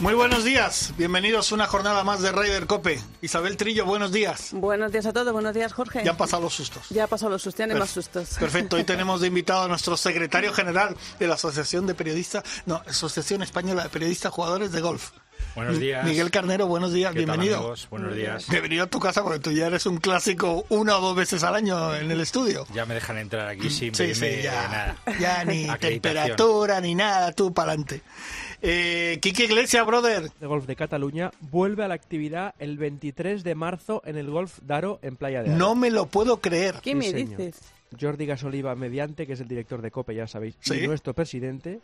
Muy buenos días, bienvenidos a una jornada más de Ryder Cope. Isabel Trillo, buenos días. Buenos días a todos, buenos días Jorge. Ya han pasado los sustos. Ya ha pasado los sustos, ya no hay más sustos. Perfecto, hoy tenemos de invitado a nuestro secretario general de la Asociación de Periodistas, no, Asociación Española de Periodistas Jugadores de Golf. Buenos días. Miguel Carnero, buenos días, ¿Qué tal, bienvenido. amigos? Buenos días. Bienvenido a tu casa porque tú ya eres un clásico una o dos veces al año en el estudio. Ya me dejan entrar aquí sin Sí, ya, nada. ya ni temperatura ni nada, tú para adelante. Eh, Quique Iglesias, brother. de Golf de Cataluña vuelve a la actividad el 23 de marzo en el Golf Daro en Playa de Aro. No me lo puedo creer. ¿Qué Sí, me señor. dices? Jordi Gasoliva Mediante, que es el director de COPE, ya sabéis, Sí. y nuestro presidente,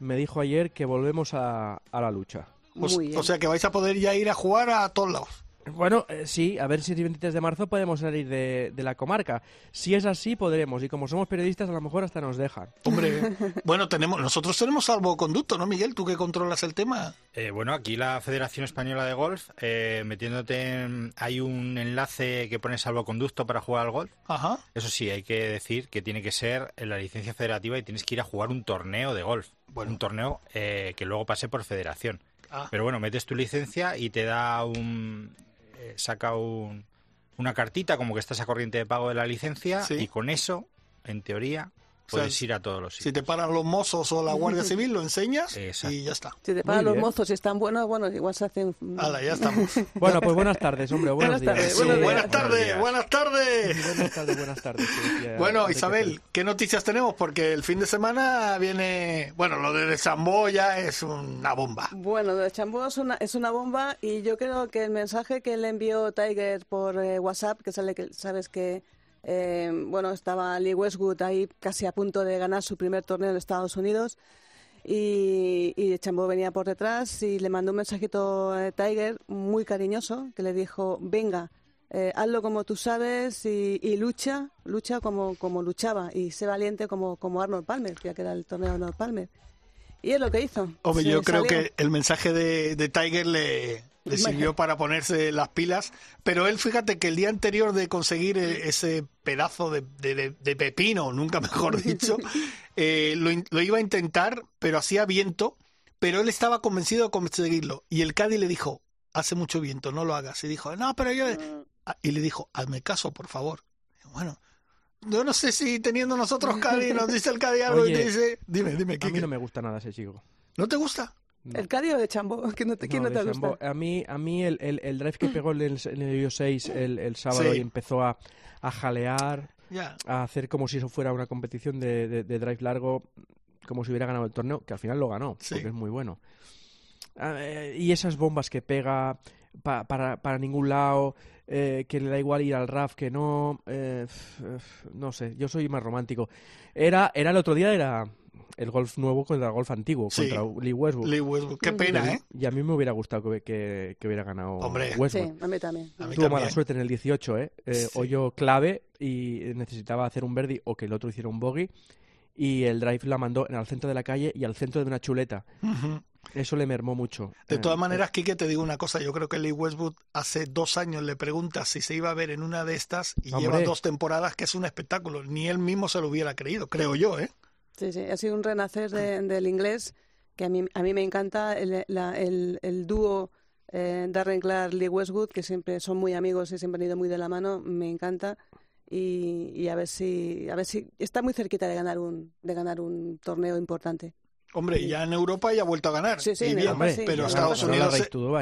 me dijo ayer que volvemos a, a la lucha. O, Muy bien. o sea que vais a poder ya ir a jugar a todos lados. Bueno, eh, sí, a ver si el 23 de marzo podemos salir de, de la comarca. Si es así, podremos. Y como somos periodistas, a lo mejor hasta nos dejan. Hombre, bueno, tenemos, nosotros tenemos salvoconducto, ¿no, Miguel? Tú que controlas el tema. Eh, bueno, aquí la Federación Española de Golf, eh, metiéndote en- hay un enlace que pone salvoconducto para jugar al golf. Ajá. Eso sí, hay que decir que tiene que ser en la licencia federativa y tienes que ir a jugar un torneo de golf. Bueno. Un torneo eh, que luego pase por federación. Ah. Pero bueno, metes tu licencia y te da un... eh, saca un, una cartita como que estás a corriente de pago de la licencia Sí. y con eso, en teoría, O sea, puedes ir a todos los Si sitios. te paran los mozos o la Guardia Civil, lo enseñas Exacto. y ya está. Si te pagan Muy los bien. mozos y están buenos, bueno, igual se hacen... Hala, ya estamos. Bueno, pues buenas tardes, hombre. Buenos Buenas días. tardes, buenos días. buenas tardes, buenas tardes. Buenas tardes, buenas tardes. Bueno, Isabel. ¿qué noticias tenemos? Porque el fin de semana viene, bueno, lo de Chambó ya es una bomba. Bueno, lo de Chambó es una, es una bomba y yo creo que el mensaje que le envió Tiger por eh, WhatsApp, que sale que sabes que eh, bueno estaba Lee Westwood ahí casi a punto de ganar su primer torneo en Estados Unidos y, y Chambó venía por detrás y le mandó un mensajito a Tiger muy cariñoso que le dijo venga eh, hazlo como tú sabes y, y lucha lucha como, como luchaba y sé valiente como, como Arnold Palmer ya que era el torneo de Arnold Palmer y es lo que hizo. Hombre, yo creo que el mensaje de, de Tiger le, le sirvió para ponerse las pilas, pero él, fíjate que el día anterior de conseguir eh, ese pedazo de, de- de pepino, nunca mejor dicho, eh, lo, iba a intentar, pero hacía viento, pero él estaba convencido de conseguirlo. Y el Cádiz le dijo, hace mucho viento, no lo hagas. Y dijo, no, pero yo... Ah, Y le dijo, hazme caso, por favor. Y Bueno, yo no sé si teniendo nosotros Cádiz, nos dice el Cádiz algo y te dice, dime, dime, A ¿qué, mí no me gusta nada ese chico. ¿No te gusta? No. ¿El Cádiz o de Chambó? ¿Quién no te, quién no de te gusta? A mí, a mí el, el, el drive que pegó en el, en el hoyo 6 el, el sábado Sí. y empezó a, a jalear, a hacer como si eso fuera una competición de, de- de drive largo, como si hubiera ganado el torneo, que al final lo ganó, Sí. porque es muy bueno. Ah, eh, y esas bombas que pega pa- para, para ningún lado, eh, que le da igual ir al RAF que no, eh, f- f- no sé, yo soy más romántico. Era, era el otro día, era el golf nuevo contra el golf antiguo, Sí. contra Lee Westwood. Lee Westwood. Qué pena, ¿eh? Y a mí me hubiera gustado que, que- que hubiera ganado Hombre. Westwood. Sí, a mí también. A mí Tuvo mala también. suerte en el 18, ¿eh? Eh, Sí. Hoyo clave y necesitaba hacer un birdie o que el otro hiciera un bogey. Y el drive la mandó al centro de la calle y al centro de una chuleta. Eso le mermó mucho. De Eh, todas maneras, Kike, te digo una cosa. Yo creo que Lee Westwood hace dos años le pregunta si se iba a ver en una de estas y Hombre. lleva dos temporadas que es un espectáculo. Ni él mismo se lo hubiera creído, creo yo, ¿eh? Sí, sí, ha sido un renacer de- del inglés que a mí, a mí me encanta el, la- el, el dúo eh, Darren Clark Lee Westwood que siempre son muy amigos y siempre han ido muy de la mano, me encanta y, y a ver si a ver si está muy cerquita de ganar un de ganar un torneo importante. Hombre, ya en Europa ya ha vuelto a ganar. Sí, sí, Y en bien, Europa sí. pero Estados Unidos.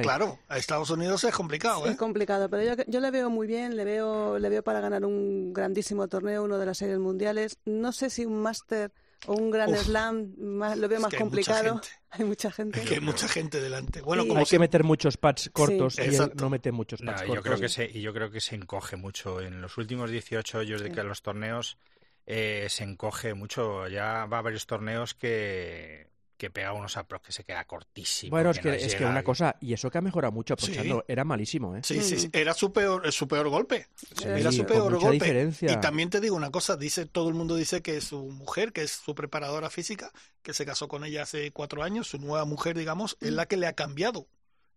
Claro, a Estados Unidos es complicado, ¿eh? Es complicado, pero yo, yo le veo muy bien, le veo, le veo para ganar un grandísimo torneo, uno de las series mundiales. No sé si un máster o un Grand Uf. Slam más, lo veo Es más que hay mucha complicado. gente. Hay mucha gente. Es que hay mucha gente delante. Bueno, Sí. como Hay que meter muchos pads cortos y él no mete muchos No, pads yo cortos. creo que se, y yo creo que se encoge mucho. En los últimos 18 hoyos de que los torneos eh, se encoge mucho. Ya va a varios torneos que, que pega unos apros que se queda cortísimo. Bueno, es que, es que una cosa, y eso que ha mejorado mucho Sí. aprovechando, era malísimo, ¿eh? Sí, sí, sí. Era su peor, su peor golpe. Era su peor golpe. diferencia. Y también te digo una cosa, dice, todo el mundo dice que su mujer, que es su preparadora física, que se casó con ella hace cuatro años, su nueva mujer, digamos, es la que le ha cambiado.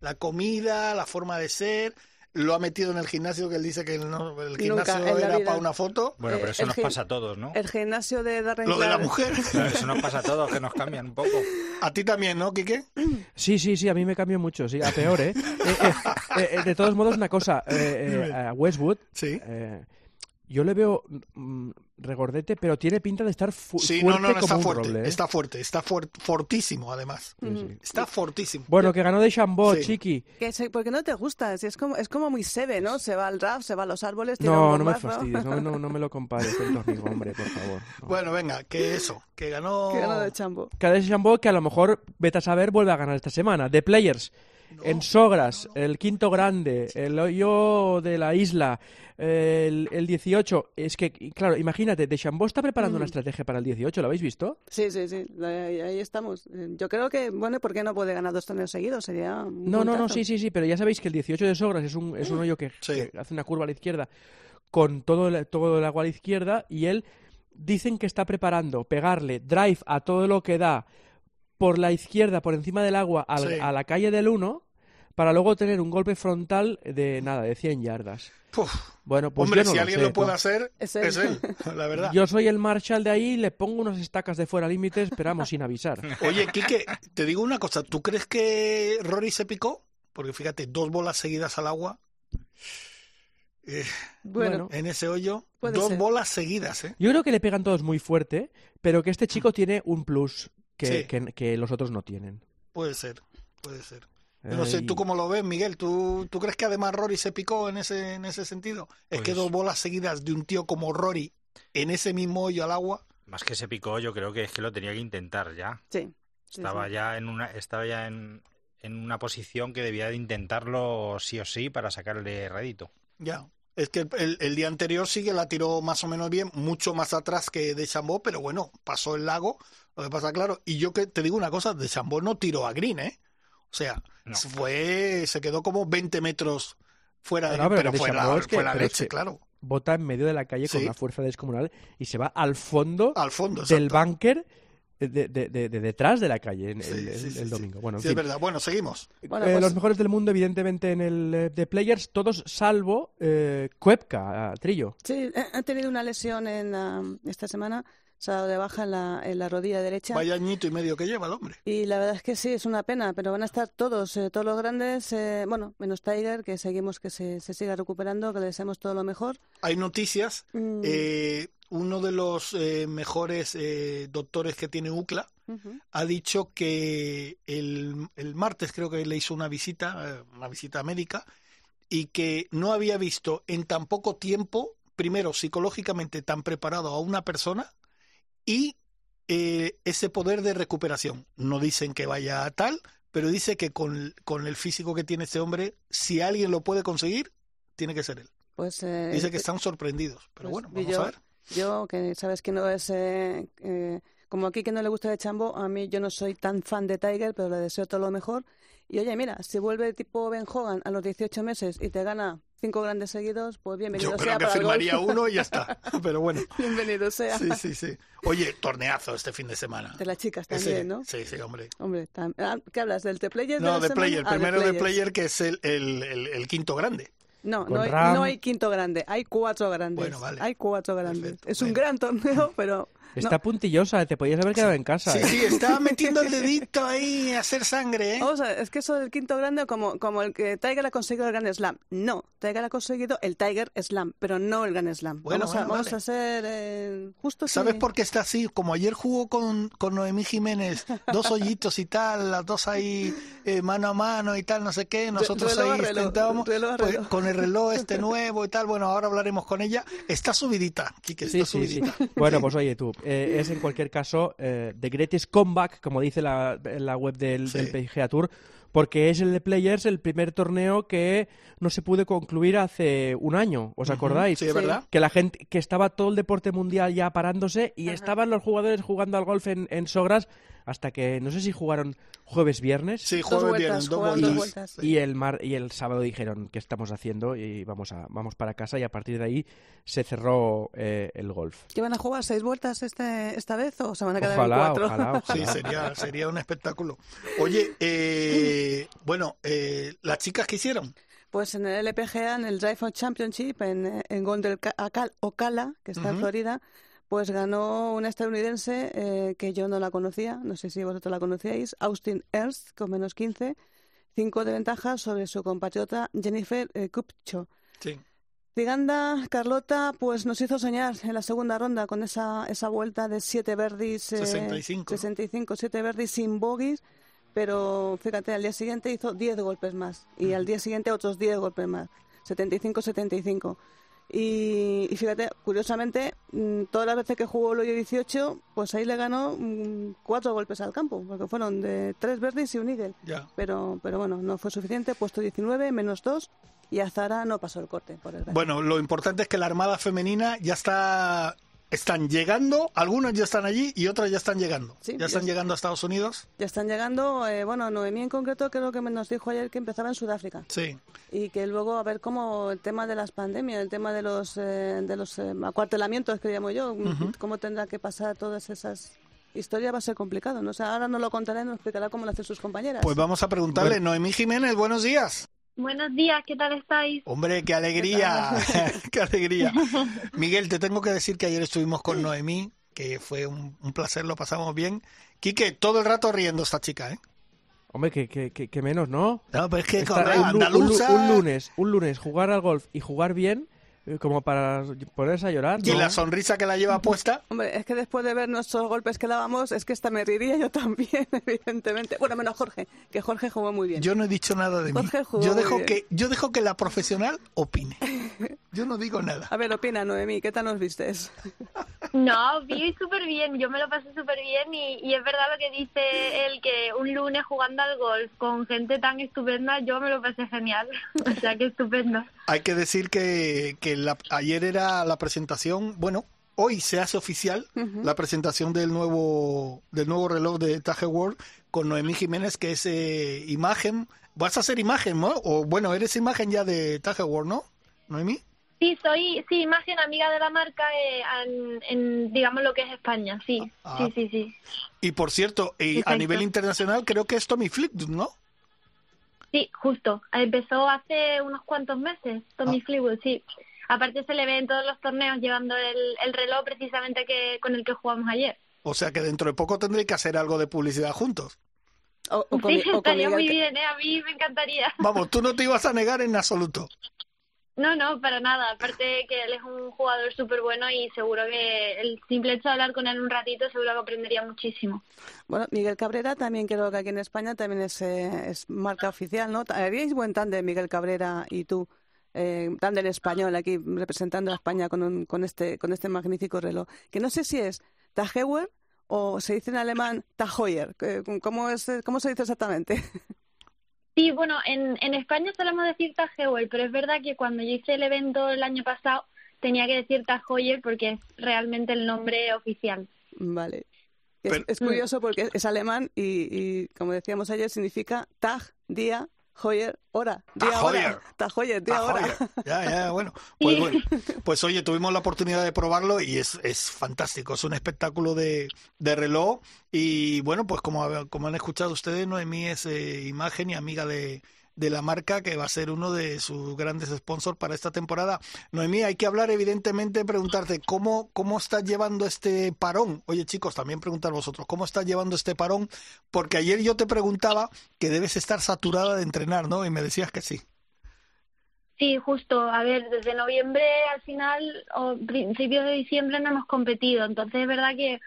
La comida, la forma de ser, lo ha metido en el gimnasio, que él dice que no- el gimnasio era para una foto. Bueno, pero Eh, eso el nos pasa a todos, ¿no? El gimnasio de Darren Lo de la mujer. Claro, Eso nos pasa a todos, que nos cambian un poco. A ti también, ¿no, Quique? Sí, sí, sí, a mí me cambió mucho, sí, a peor, ¿eh? Eh, eh, eh, eh, de todos modos, una cosa, eh, eh, a Westwood, Sí. Eh, yo le veo mm, regordete, pero tiene pinta de estar fu- Sí, fuerte no, no, no, como está un fuerte, roble, ¿eh? está fuerte, está fuert- fortísimo además. Sí, sí. Está fortísimo. Bueno, que ganó de Chambó, Sí. chiqui. Que se- porque no te gusta, es como, es como muy sebe, ¿no? Se va al draft, se va a los árboles, tira No, un no me fastidies, no, no, no me lo compares con tu amigo, hombre, por favor. no. Bueno, venga, que eso, que ganó... Que ganó de chambo. Cada Chambó que a lo mejor, vete a saber, vuelve a ganar esta semana. The Players, en Sogras, el quinto grande, el hoyo de la isla, el, el 18. Es que, claro, imagínate, De Chambó está preparando una estrategia para el 18, ¿lo habéis visto? Sí, sí, sí, ahí, ahí estamos. Yo creo que, bueno, ¿por qué no puede ganar dos torneos seguidos? Sería un No, no, no, sí, sí, sí, pero ya sabéis que el 18 de Sogras es un, es un hoyo que, Sí. que hace una curva a la izquierda con todo el, todo el agua a la izquierda y él dicen que está preparando pegarle drive a todo lo que da por la izquierda, por encima del agua, al- Sí. a la calle del 1 para luego tener un golpe frontal de nada, de 100 yardas. Puf. Bueno, pues Hombre, yo no si lo alguien sé, lo puede tú. hacer, Es es él. él, la verdad. Yo soy el Marshall de ahí, le pongo unas estacas de fuera límites, esperamos sin avisar. Oye, Quique, te digo una cosa. ¿Tú crees que Rory se picó? Porque fíjate, dos bolas seguidas al agua. eh, Bueno, Bueno. en ese hoyo, Puede dos ser. bolas seguidas, ¿eh? Yo creo que le pegan todos muy fuerte, pero que este chico tiene un plus que, Sí. que- que los otros no tienen. Puede ser, puede ser. Yo no sé, y- ¿tú cómo lo ves, Miguel? ¿Tú, ¿Tú crees que además Rory se picó en ese, en ese sentido? Es que Pues- dos bolas seguidas de un tío como Rory en ese mismo hoyo al agua. Más que se picó, yo creo que es que lo tenía que intentar ya. sí. sí, Estaba sí. ya en una, estaba ya en, en una posición que debía de intentarlo sí o sí para sacarle rédito. Ya. Es que el, el día anterior sí que la tiró más o menos bien, mucho más atrás que de Chambó, pero bueno, pasó el lago. Lo que pasa, claro, y yo que te digo una cosa, de Chambó no tiró a Green, ¿eh? O sea, No. fue, se quedó como 20 metros fuera de No, no, pero pero, de fue, la, Chambó es que- fue la pero leche, claro. Bota en medio de la calle con Sí. una fuerza descomunal y se va al fondo Al fondo, del exacto. búnker de, de- de- de detrás de la calle en- Sí, el, sí, sí, el sí. domingo. Bueno, en Sí, es verdad. Bueno, seguimos. Bueno, Eh, pues- Los mejores del mundo, evidentemente, en el eh, de Players, todos salvo eh, Cuepka, a Trillo. Sí, ha tenido una lesión en ah, esta semana, se ha dado de baja en la, en la rodilla derecha. Vaya añito y medio que lleva el hombre. Y la verdad es que sí, es una pena, pero van a estar todos, eh, todos los grandes, eh, bueno, menos Tiger, que seguimos que se, se siga recuperando, que le deseamos todo lo mejor. Hay noticias. Mm, eh, uno de los eh, mejores eh, doctores que tiene UCLA ha dicho que el, el martes creo que le hizo una visita, eh, una visita médica, y que no había visto en tan poco tiempo, primero psicológicamente tan preparado a una persona y eh, ese poder de recuperación. No dicen que vaya a tal, pero dice que con, con el físico que tiene este hombre, si alguien lo puede conseguir, tiene que ser él. Pues eh, Dice que están sorprendidos, pero pues, bueno, vamos yo, a ver. Yo, que sabes que no es. eh, eh, como aquí que no le gusta de chambo, a mí yo no soy tan fan de Tiger, pero le deseo todo lo mejor. Y oye, mira, si vuelve tipo Ben Hogan a los 18 meses y te gana cinco grandes seguidos, pues bienvenido Yo sea creo que para el firmaría uno y ya está. Pero bueno, bienvenido sea. sí, sí, sí. Oye, torneazo este fin de semana. De las chicas Ese- también, ¿no? Sí, sí, hombre. Hombre, ah, ¿qué hablas? ¿Del The Player? No, de semana? player. Ah, Primero de Players. player, que es el, el, el- el quinto grande. No, no hay, no hay quinto grande, hay cuatro grandes. Bueno, vale. Hay cuatro grandes. Perfecto, Es un gran torneo, pero Está puntillosa, te podías haber quedado en casa. Sí, ¿eh? sí, estaba metiendo el dedito ahí a hacer sangre, ¿eh? Vamos a ver, es que eso del quinto grande, como, como el que Tiger ha conseguido el Grand Slam. No, Tiger ha conseguido el Tiger Slam, pero no el Grand Slam. Bueno, vamos a, bueno, vamos vale. a ser eh, justos. y- ¿Sabes por qué está así? Como ayer jugó con, con Noemí Jiménez, dos hoyitos y tal, las dos ahí eh, mano a mano y tal, no sé qué. Nosotros reloj ahí reloj, intentábamos reloj pues, con el reloj este nuevo y tal. Bueno, ahora hablaremos con ella. Está subidita, Quique, está Sí, sí, sí. subidita. Bueno, pues oye tú, eh, es en cualquier caso eh, The Greatest Comeback, como dice la, la web del, Sí. del PGA Tour, porque es el de Players el primer torneo que no se pudo concluir hace un año, ¿os acordáis? Sí, es verdad. Que la gente, que estaba todo el deporte mundial ya parándose y estaban los jugadores jugando al golf en, en Sogras hasta que no sé si jugaron jueves viernes Sí, Dos jueves vueltas, viernes, dos vueltas. dos vueltas. y el mar y el sábado dijeron qué estamos haciendo y vamos a vamos para casa y a partir de ahí se cerró eh, el golf. ¿Que van a jugar seis vueltas este, esta vez o se van a quedar en Ojalá, cuatro? ojalá, Sí, ojalá. sería, sería un espectáculo. Oye, eh, bueno, eh, ¿las chicas qué hicieron? Pues en el LPGA, en el Drive On Championship, en, en Gondel Ocala, que está en Ujú. Florida, pues ganó una estadounidense eh, que yo no la conocía, no sé si vosotros la conocíais, Austin Ernst, con menos 15, cinco de ventaja sobre su compatriota Jennifer eh, Kupcho. Sí. Tiganda, Carlota, pues nos hizo soñar en la segunda ronda con esa, esa vuelta de siete verdis. eh, 65, ¿no? 65, siete verdis sin bogies. Pero fíjate, al día siguiente hizo 10 golpes más. Y al día siguiente otros 10 golpes más. 75-75. Y, y fíjate, curiosamente, mm, todas las veces que jugó el hoyo 18, pues ahí le ganó mm, cuatro golpes al campo. Porque fueron de tres verdis y un eagle. Ya. Pero, pero bueno, no fue suficiente. Puesto 19, menos 2. Y Azara no pasó el corte, por desgracia. Bueno, lo importante es que la Armada Femenina ya está... Están llegando, algunos ya están allí y otras ya están llegando. Sí, ya están es- llegando a Estados Unidos. Ya están llegando, eh, bueno, Noemí en concreto creo que me nos dijo ayer que empezaba en Sudáfrica Sí. y que luego a ver cómo el tema de las pandemias, el tema de los eh, de los eh, acuartelamientos que llamo yo, cómo tendrá que pasar todas esas historias va a ser complicado, ¿no? O sea, ahora no lo contaré, nos explicará cómo lo hacen sus compañeras. Pues vamos a preguntarle. Noemí Jiménez, buenos días. Buenos días, ¿qué tal estáis? Hombre, qué alegría, qué alegría. Miguel, te tengo que decir que ayer estuvimos con Noemí, que fue un, un placer, lo pasamos bien. Quique, todo el rato riendo esta chica, ¿eh? Hombre, que, que, que, que menos, ¿no? No, pero es que Estar con la un, lunes, un lunes jugar al golf y jugar bien como para ponerse a llorar. y ¿no? la sonrisa que la lleva puesta. Hombre, es que después de ver nuestros golpes que dábamos, es que esta me reiría yo también, evidentemente. Bueno, menos Jorge, que Jorge jugó muy bien. Yo no he dicho nada de mí. Jorge jugó Yo muy dejo bien. que yo dejo que la profesional opine. Yo no digo nada. A ver, opina, Noemí, ¿qué tal nos vistes? No, vi súper bien, yo me lo pasé súper bien y, y es verdad lo que dice él, que un lunes jugando al golf con gente tan estupenda, yo me lo pasé genial, o sea que estupendo. Hay que decir que, que la- ayer era la presentación, bueno, hoy se hace oficial la presentación del nuevo del nuevo reloj de Tage World con Noemí Jiménez, que es eh, imagen. Vas a ser imagen, ¿no? O bueno, eres imagen ya de Tage World, ¿no? Noemí. Sí, soy, sí, imagen amiga de la marca eh, en, en, digamos, lo que es España, sí, Ah. sí, sí, sí. Y por cierto, y a nivel internacional creo que es Tommy Fleetwood, ¿no? Sí, justo. Empezó hace unos cuantos meses, Tommy Ah. Fleetwood, sí. Aparte se le ve en todos los torneos llevando el, el reloj precisamente que con el que jugamos ayer. O sea que dentro de poco tendréis que hacer algo de publicidad juntos. O, o con, Sí, o estaría muy que- bien, ¿eh? A mí me encantaría. Vamos, tú no te ibas a negar en absoluto. No, no, para nada. Aparte que él es un jugador súper bueno y seguro que el simple hecho de hablar con él un ratito seguro que aprendería muchísimo. Bueno, Miguel Cabrera también creo que aquí en España también es, eh, es marca oficial, ¿no? Haríais buen tándem, Miguel Cabrera y tú, eh, tándem español aquí representando a España con, un- con, este, con este magnífico reloj. Que no sé si es Tajeuer o se dice en alemán Tajoyer. ¿Cómo, es, ¿Cómo se dice exactamente? Sí, bueno, en, en España solemos decir Tajewell, pero es verdad que cuando yo hice el evento el año pasado tenía que decir Tajoyer porque es realmente el nombre oficial. Vale. Es, Pero- es curioso porque es alemán y, y, como decíamos ayer, significa Tag, día, Hoyer, hora. Día, Tajoyer. hora. Tajoyer, día, Ah, hora. joder. Ya, ya, bueno. Pues, bueno. pues oye, tuvimos la oportunidad de probarlo y es, es fantástico. Es un espectáculo de, de reloj. Y bueno, pues como, como han escuchado ustedes, Noemí es eh, imagen y amiga de, de la marca que va a ser uno de sus grandes sponsors para esta temporada. Noemí, hay que hablar evidentemente, preguntarte cómo, cómo estás llevando este parón. Oye chicos, también preguntar vosotros, ¿cómo estás llevando este parón? Porque ayer yo te preguntaba que debes estar saturada de entrenar, ¿no? Y me decías que sí. Sí, justo. A ver, desde noviembre al final o principios de diciembre no hemos competido. Entonces es verdad que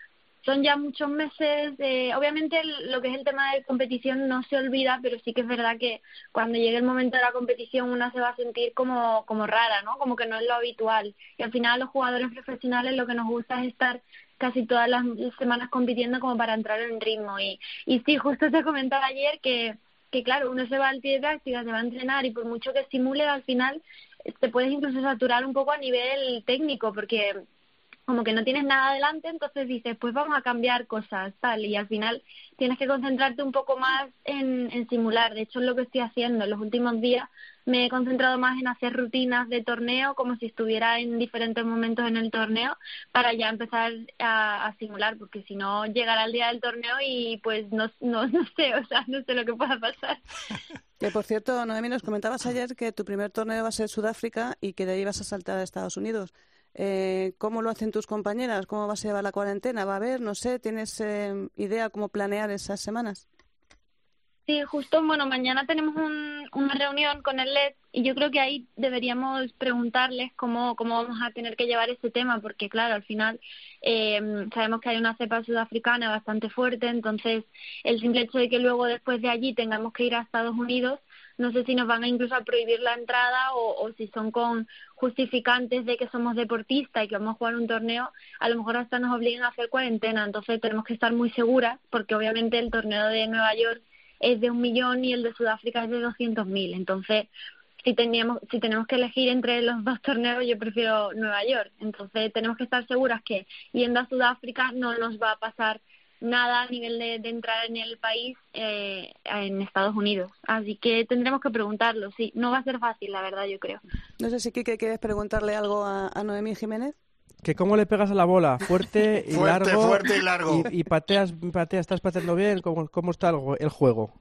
son ya muchos meses. Eh, obviamente lo que es el tema de competición no se olvida, pero sí que es verdad que cuando llegue el momento de la competición una se va a sentir como, como rara, ¿no? Como que no es lo habitual. Y al final los jugadores profesionales lo que nos gusta es estar casi todas las semanas compitiendo como para entrar en ritmo. Y, y sí, justo te comentaba ayer que que que, claro, uno se va al pie de práctica, se va a entrenar y por mucho que simule, al final te puedes incluso saturar un poco a nivel técnico, porque como que no tienes nada adelante, entonces dices, pues vamos a cambiar cosas, tal, y al final tienes que concentrarte un poco más en, simular. De hecho, es lo que estoy haciendo. En los últimos días me he concentrado más en hacer rutinas de torneo, como si estuviera en diferentes momentos en el torneo, para ya empezar a, simular, porque si no, llegará el día del torneo y pues no, no, no sé, o sea, no sé lo que pueda pasar. Que por cierto, Noemi, nos comentabas ayer que tu primer torneo va a ser Sudáfrica y que de ahí vas a saltar a Estados Unidos. Eh, ¿Cómo lo hacen tus compañeras? ¿Cómo vas a llevar la cuarentena? ¿Va a haber, no sé, tienes eh, idea cómo planear esas semanas? Sí, justo, bueno, mañana tenemos una reunión con el LED y yo creo que ahí deberíamos preguntarles cómo, cómo vamos a tener que llevar ese tema, porque claro, al final eh, sabemos que hay una cepa sudafricana bastante fuerte, entonces el simple hecho de que luego después de allí tengamos que ir a Estados Unidos no sé si nos van a incluso a prohibir la entrada o, si son con justificantes de que somos deportistas y que vamos a jugar un torneo, a lo mejor hasta nos obligan a hacer cuarentena. Entonces tenemos que estar muy seguras porque obviamente el torneo de Nueva York es de un millón y el de Sudáfrica es de doscientos mil. Entonces, si, teníamos, si tenemos que elegir entre los dos torneos, yo prefiero Nueva York. Entonces tenemos que estar seguras que yendo a Sudáfrica no nos va a pasar nada a nivel de, entrar en el país eh, en Estados Unidos. Así que tendremos que preguntarlo, sí. No va a ser fácil, la verdad, yo creo. No sé si Kike quieres preguntarle algo a, Noemí Jiménez. Que cómo le pegas a la bola, fuerte y largo. Fuerte y largo. Y, pateas, pateas, estás pateando bien, ¿cómo, cómo está el juego?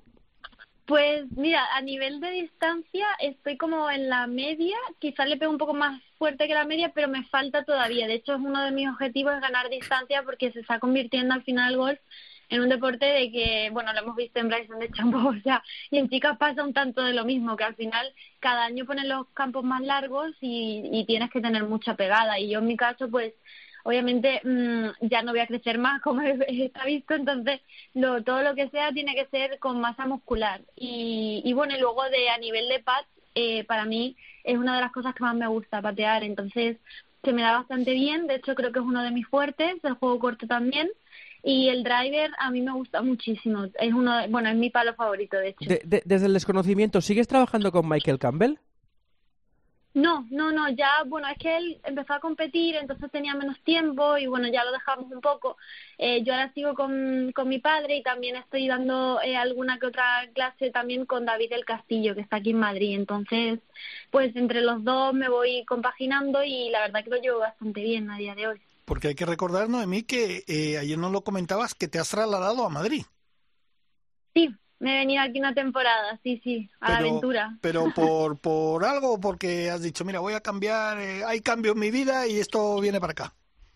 Pues mira, a nivel de distancia estoy como en la media, quizás le pego un poco más fuerte que la media, pero me falta todavía. De hecho, es uno de mis objetivos ganar distancia porque se está convirtiendo al final el golf en un deporte de que, bueno, lo hemos visto en Bryson de Chambo, o sea, y en chicas pasa un tanto de lo mismo, que al final cada año ponen los campos más largos y, y tienes que tener mucha pegada. Y yo en mi caso, pues obviamente mmm, ya no voy a crecer más como está visto, entonces lo, todo lo que sea tiene que ser con masa muscular. Y, y bueno, y luego de a nivel de pad, eh, para mí es una de las cosas que más me gusta patear, entonces se me da bastante bien, de hecho creo que es uno de mis fuertes, el juego corto también. Y el driver a mí me gusta muchísimo. Es uno, bueno, es mi palo favorito, de hecho. desde el desconocimiento, ¿sigues trabajando con Michael Campbell? No, no, no, ya, bueno, es que él empezó a competir, entonces tenía menos tiempo y bueno, ya lo dejamos un poco. Eh, yo ahora sigo con, con mi padre y también estoy dando eh, alguna que otra clase también con David del Castillo, que está aquí en Madrid. Entonces, pues entre los dos me voy compaginando y la verdad que lo llevo bastante bien a día de hoy. Porque hay que recordar, Noemí, que eh, ayer no lo comentabas, que te has trasladado a Madrid. Sí, me he venido aquí una temporada, sí, sí, a la aventura. Pero por, por algo, porque has dicho, mira, voy a cambiar, eh, hay cambio en mi vida y esto viene para acá.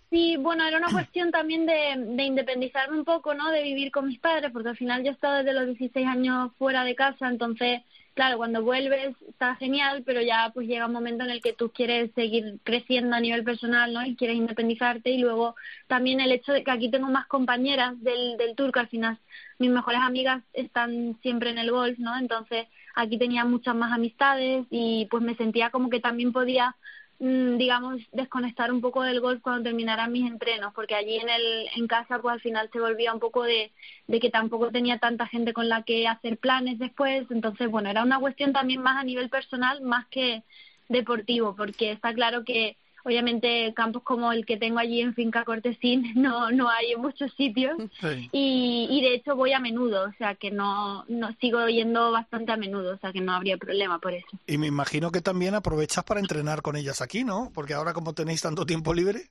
Sí, bueno, era una cuestión también de, de independizarme un poco, ¿no? De vivir con mis padres, porque al final yo he estado desde los 16 años fuera de casa, entonces claro, cuando vuelves está genial, pero ya pues llega un momento en el que tú quieres seguir creciendo a nivel personal, ¿no? Y quieres independizarte y luego también el hecho de que aquí tengo más compañeras del, del tour, que al final mis mejores amigas están siempre en el golf, ¿no? Entonces aquí tenía muchas más amistades y pues me sentía como que también podía Mm, digamos, desconectar un poco del golf cuando terminaran mis entrenos, porque allí en, el, en casa pues al final se volvía un poco de, de que tampoco tenía tanta gente con la que hacer planes después, entonces bueno, era una cuestión también más a nivel personal, más que deportivo, porque está claro que obviamente campos como el que tengo allí en Finca Cortesín no no hay en muchos sitios. Y, y de hecho voy a menudo o sea que no no sigo yendo bastante a menudo o sea que no habría problema por eso. Y me imagino que también aprovechas para entrenar con ellas aquí no porque ahora como tenéis tanto tiempo libre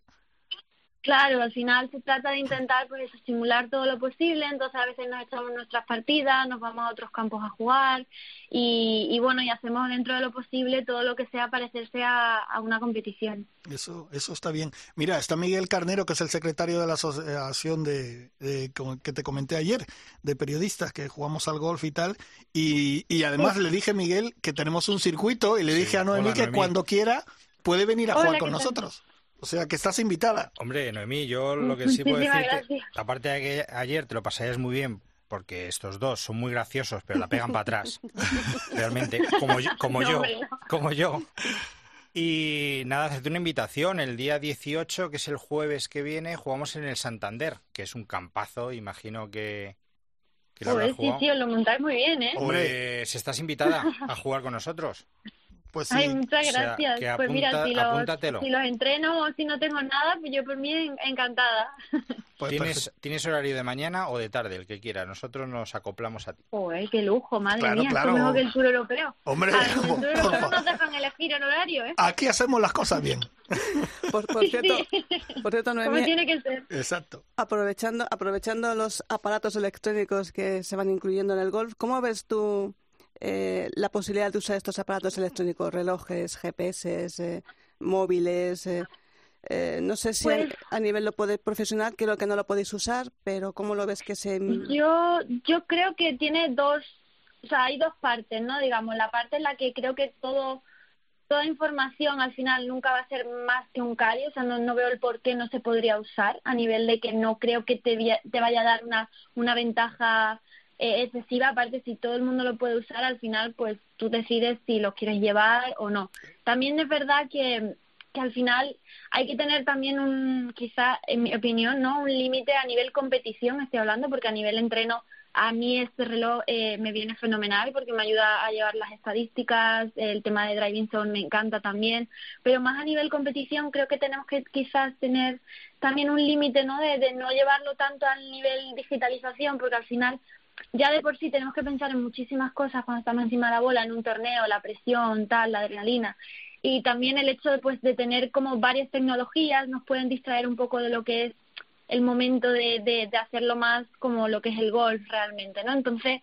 Claro, al final se trata de intentar pues estimular todo lo posible, entonces a veces nos echamos nuestras partidas, nos vamos a otros campos a jugar y, y bueno, y hacemos dentro de lo posible todo lo que sea parecerse a, a, una competición. Eso, eso está bien. Mira, está Miguel Carnero, que es el secretario de la asociación de, de que te comenté ayer, de periodistas que jugamos al golf y tal, y, y además le dije a Miguel que tenemos un circuito y le dije a Noemí que cuando quiera puede venir a jugar con nosotros. O sea, que estás invitada. Hombre, Noemí, yo lo que sí puedo decirte, aparte de que ayer te lo pasarías muy bien, porque estos dos son muy graciosos, pero la pegan para atrás. Realmente, como yo, como yo, como yo. Y nada, hacerte una invitación. El día 18, que es el jueves que viene, jugamos en el Santander, que es un campazo. Imagino que, Pues sí, lo montáis muy bien, ¿eh? Hombre, si estás invitada a jugar con nosotros. Pues sí. Ay, muchas gracias. pues mira, si los, si los, entreno o si no tengo nada, pues yo por mí encantada. Pues ¿Tienes, ¿Tienes horario de mañana o de tarde, el que quiera? Nosotros nos acoplamos a ti. Joder, qué lujo, madre mía. Claro. Es mejor que el sur europeo. Hombre, a el sur europeo nos dejan elegir el horario, ¿eh? Aquí hacemos las cosas bien. por, cierto, por cierto Noemí, tiene que ser. Exacto. Aprovechando, aprovechando los aparatos electrónicos que se van incluyendo en el golf, ¿cómo ves tú eh, la posibilidad de usar estos aparatos electrónicos, relojes, GPS, eh, móviles. Eh, eh, no sé si pues a, nivel lo puede, profesional creo que no lo podéis usar, pero ¿cómo lo ves que se...? Yo, yo creo que tiene dos, o sea, hay dos partes, ¿no? Digamos, la parte en la que creo que todo toda información al final nunca va a ser más que un cali, o sea, no, no veo el por qué no se podría usar a nivel de que no creo que te, te vaya a dar una, una ventaja eh, excesiva, aparte si todo el mundo lo puede usar, al final pues tú decides si lo quieres llevar o no. También es verdad que, que al final hay que tener también un, quizá, en mi opinión, ¿no? Un límite a nivel competición, estoy hablando, porque a nivel entreno a mí este reloj eh, me viene fenomenal porque me ayuda a llevar las estadísticas, el tema de driving zone me encanta también, pero más a nivel competición creo que tenemos que quizás tener también un límite, ¿no? De, de no llevarlo tanto al nivel digitalización porque al final ya de por sí tenemos que pensar en muchísimas cosas cuando estamos encima de la bola en un torneo, la presión, tal, la adrenalina. Y también el hecho de, pues, de tener como varias tecnologías nos pueden distraer un poco de lo que es el momento de, de, de hacerlo más como lo que es el golf realmente, ¿no? Entonces,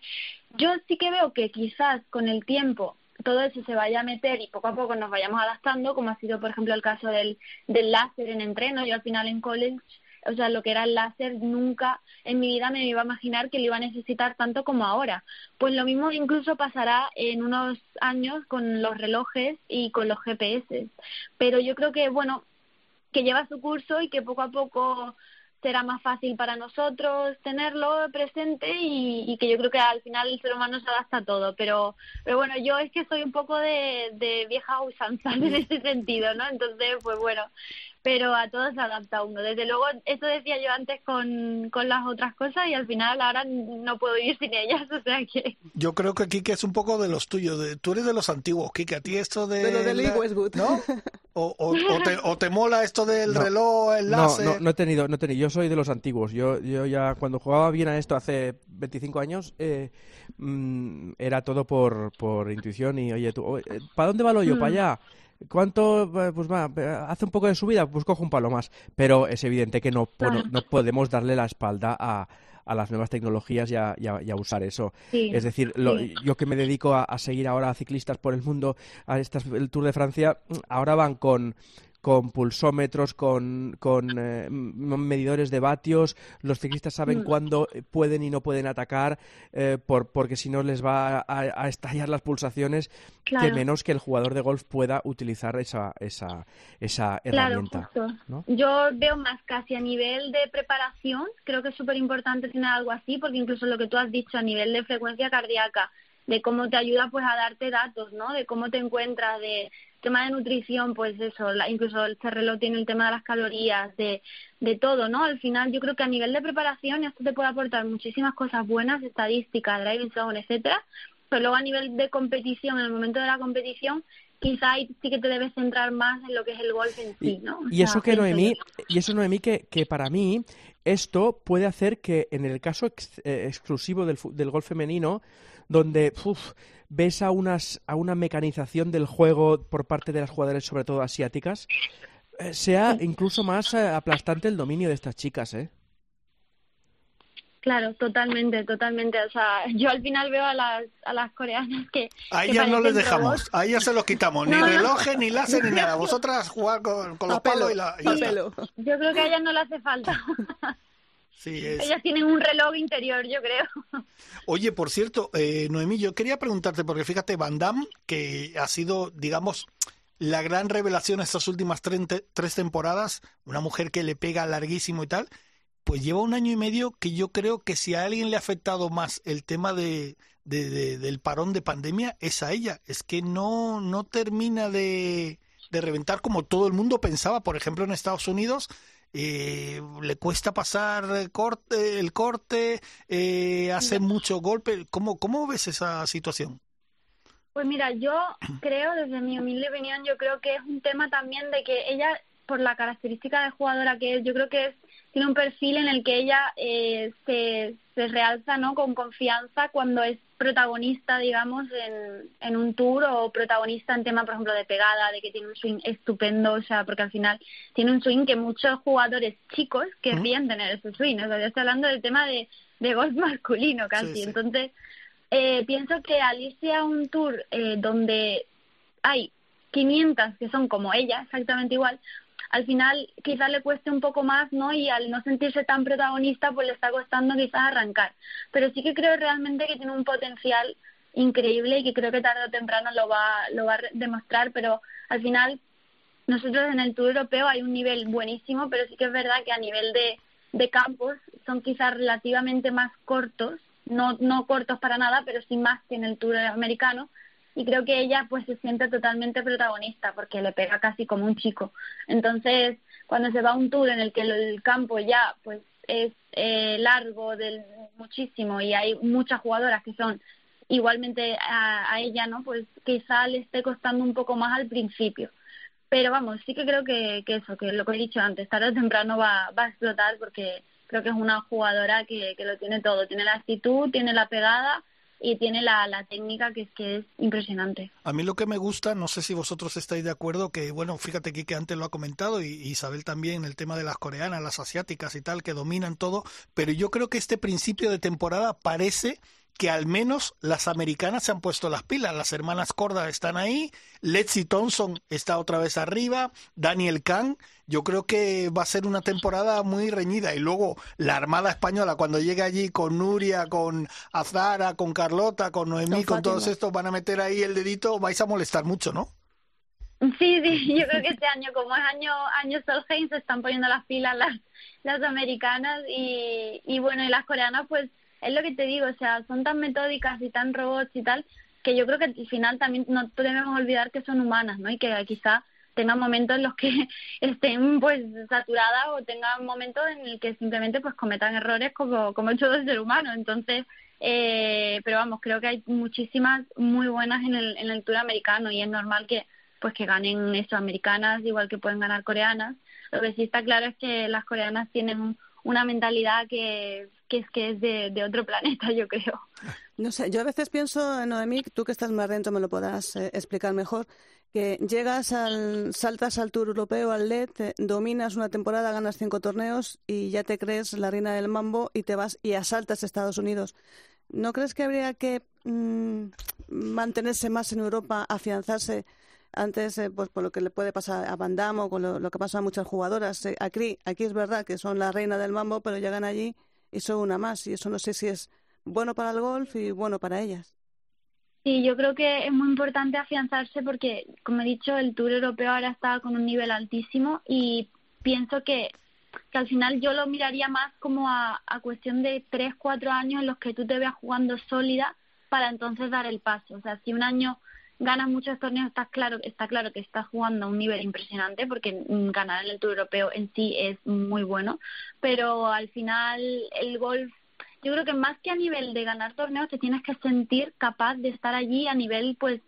yo sí que veo que quizás con el tiempo todo eso se vaya a meter y poco a poco nos vayamos adaptando, como ha sido, por ejemplo, el caso del, del láser en entreno. Yo al final en college o sea, lo que era el láser, nunca en mi vida me iba a imaginar que lo iba a necesitar tanto como ahora. Pues lo mismo incluso pasará en unos años con los relojes y con los GPS. Pero yo creo que, bueno, que lleva su curso y que poco a poco será más fácil para nosotros tenerlo presente y, que yo creo que al final el ser humano se adapta a todo. Pero, pero bueno, yo es que soy un poco de, de vieja usanza en ese sentido, ¿no? Entonces, pues bueno, pero a todos se adapta uno. Desde luego, eso decía yo antes con, con las otras cosas y al final ahora no puedo ir sin ellas, o sea que... Yo creo que Kike es un poco de los tuyos, de, tú eres de los antiguos, Kike, a ti esto de... De lo de Westwood. ¿No? O, o, te, o, te, mola esto del reloj, el láser? No, no, no, he tenido, no he tenido, yo soy de los antiguos, yo, yo ya cuando jugaba bien a esto hace 25 años, eh, mm, era todo por, por intuición y, oye, tú, ¿para dónde va lo yo? ¿Para mm. allá? ¿Cuánto? Pues va, hace un poco de subida, pues cojo un palo más. Pero es evidente que no, no podemos darle la espalda a, a las nuevas tecnologías y a, usar eso. es decir, yo que me dedico a, seguir ahora a ciclistas por el mundo, a estas, el Tour de Francia, ahora van con con pulsómetros, con, con eh, medidores de vatios. Los ciclistas saben mm. cuándo pueden y no pueden atacar, eh, por, porque si no les va a, estallar las pulsaciones, que menos que el jugador de golf pueda utilizar esa, esa, esa herramienta. Yo veo más casi a nivel de preparación, creo que es súper importante tener algo así, porque incluso lo que tú has dicho a nivel de frecuencia cardíaca, de cómo te ayuda pues a darte datos, ¿no? De cómo te encuentras, de tema de nutrición, pues eso, incluso el reloj tiene el tema de las calorías, de, de todo, ¿no? Al final yo creo que a nivel de preparación esto te puede aportar muchísimas cosas buenas, estadísticas, driving zone, etcétera, pero luego a nivel de competición, en el momento de la competición, quizá ahí sí que te debes centrar más en lo que es el golf en sí, ¿no? Y, eso que Noemí, y eso Noemí que, que para mí esto puede hacer que en el caso eh, exclusivo del, del golf femenino, donde ves a, unas, a una mecanización del juego por parte de las jugadoras, sobre todo asiáticas, eh, sea incluso más eh, aplastante el dominio de estas chicas, ¿eh? Claro, totalmente, totalmente. O sea, yo al final veo a las, a las coreanas que... A ellas no les dejamos, a ellas se los quitamos, ni reloj, ni láser, ni nada. Vosotras jugar con, los palos y la... Yo creo que a ellas no le hace falta. Ellas tienen un reloj interior, yo creo. Oye, por cierto, eh, Noemí, yo quería preguntarte, porque fíjate, Van Damme, que ha sido, digamos, la gran revelación estas últimas tres temporadas, una mujer que le pega larguísimo y tal, pues lleva un año y medio que yo creo que si a alguien le ha afectado más el tema de, de, del parón de pandemia es a ella. Es que no, no termina de, de reventar como todo el mundo pensaba. Por ejemplo, en Estados Unidos eh, le cuesta pasar el corte, el corte eh, hace mucho golpe. ¿Cómo, ¿Cómo ves esa situación? Pues mira, yo creo, desde mi humilde opinión, yo creo que es un tema también de que ella, por la característica de jugadora que es, yo creo que es tiene un perfil en el que ella eh, se, se realza no con confianza cuando es protagonista digamos en, en un tour o protagonista en tema por ejemplo de pegada de que tiene un swing estupendo o sea porque al final tiene un swing que muchos jugadores chicos querrían tener ese swing. O sea yo estoy hablando del tema de, de golf masculino casi. entonces eh, pienso que Alicia un tour eh, donde hay 500 que son como ella exactamente igual al final quizás le cueste un poco más, ¿no? Y al no sentirse tan protagonista, pues le está costando quizás arrancar. Pero sí que creo realmente que tiene un potencial increíble y que creo que tarde o temprano lo va, lo va a demostrar, pero al final nosotros en el Tour Europeo hay un nivel buenísimo, pero sí que es verdad que a nivel de, de campos son quizás relativamente más cortos, no, no cortos para nada, pero sí más que en el Tour americano, y creo que ella pues se siente totalmente protagonista porque le pega casi como un chico. Entonces, cuando se va a un tour en el que el campo ya pues es eh, largo del muchísimo y hay muchas jugadoras que son igualmente a, ella, ¿no? Pues quizá le esté costando un poco más al principio. Pero vamos, sí que creo que, que eso, que lo que he dicho antes, tarde o temprano va, va a explotar porque creo que es una jugadora que, que lo tiene todo. Tiene la actitud, tiene la pegada y tiene la, la técnica que es que es impresionante. A mí lo que me gusta, no sé si vosotros estáis de acuerdo, que bueno, fíjate que antes lo ha comentado y Isabel también, el tema de las coreanas, las asiáticas y tal, que dominan todo, pero yo creo que este principio de temporada parece que al menos las americanas se han puesto las pilas. Las hermanas Corda están ahí, Lexi Thompson está otra vez arriba, Daniel Kahn. Yo creo que va a ser una temporada muy reñida. Y luego la Armada Española, cuando llegue allí con Nuria, con Azara, con Carlota, con Noemí, con, todos estos, van a meter ahí el dedito, vais a molestar mucho, ¿no? Sí, sí, yo creo que este año, como es año, año Solheim, se están poniendo las pilas las, las americanas y, y bueno, y las coreanas pues es lo que te digo, o sea, son tan metódicas y tan robots y tal, que yo creo que al final también no debemos olvidar que son humanas, ¿no? Y que quizá tengan momentos en los que estén pues saturadas o tengan momentos en el que simplemente pues cometan errores como, como todo ser humano. Entonces, eh, pero vamos, creo que hay muchísimas muy buenas en el, en el tour americano y es normal que pues que ganen eso americanas igual que pueden ganar coreanas. Lo que sí está claro es que las coreanas tienen una mentalidad que, es que es de, otro planeta, yo creo. No sé, yo a veces pienso, Noemí, tú que estás más dentro me lo podrás eh, explicar mejor, que llegas al, saltas al Tour Europeo, al LED, dominas una temporada, ganas cinco torneos y ya te crees la reina del mambo y te vas y asaltas Estados Unidos. ¿No crees que habría que mm, mantenerse más en Europa, afianzarse? Antes, eh, pues por lo que le puede pasar a Van Damme o con lo, que pasa a muchas jugadoras. Eh, aquí, aquí es verdad que son la reina del mambo, pero llegan allí y son una más. Y eso no sé si es bueno para el golf y bueno para ellas. Sí, yo creo que es muy importante afianzarse porque, como he dicho, el Tour Europeo ahora está con un nivel altísimo y pienso que, que al final yo lo miraría más como a, a cuestión de tres, cuatro años en los que tú te veas jugando sólida para entonces dar el paso. O sea, si un año ganas muchos torneos, está claro, está claro que estás jugando a un nivel impresionante porque ganar en el Tour Europeo en sí es muy bueno, pero al final el golf, yo creo que más que a nivel de ganar torneos, te tienes que sentir capaz de estar allí a nivel, pues,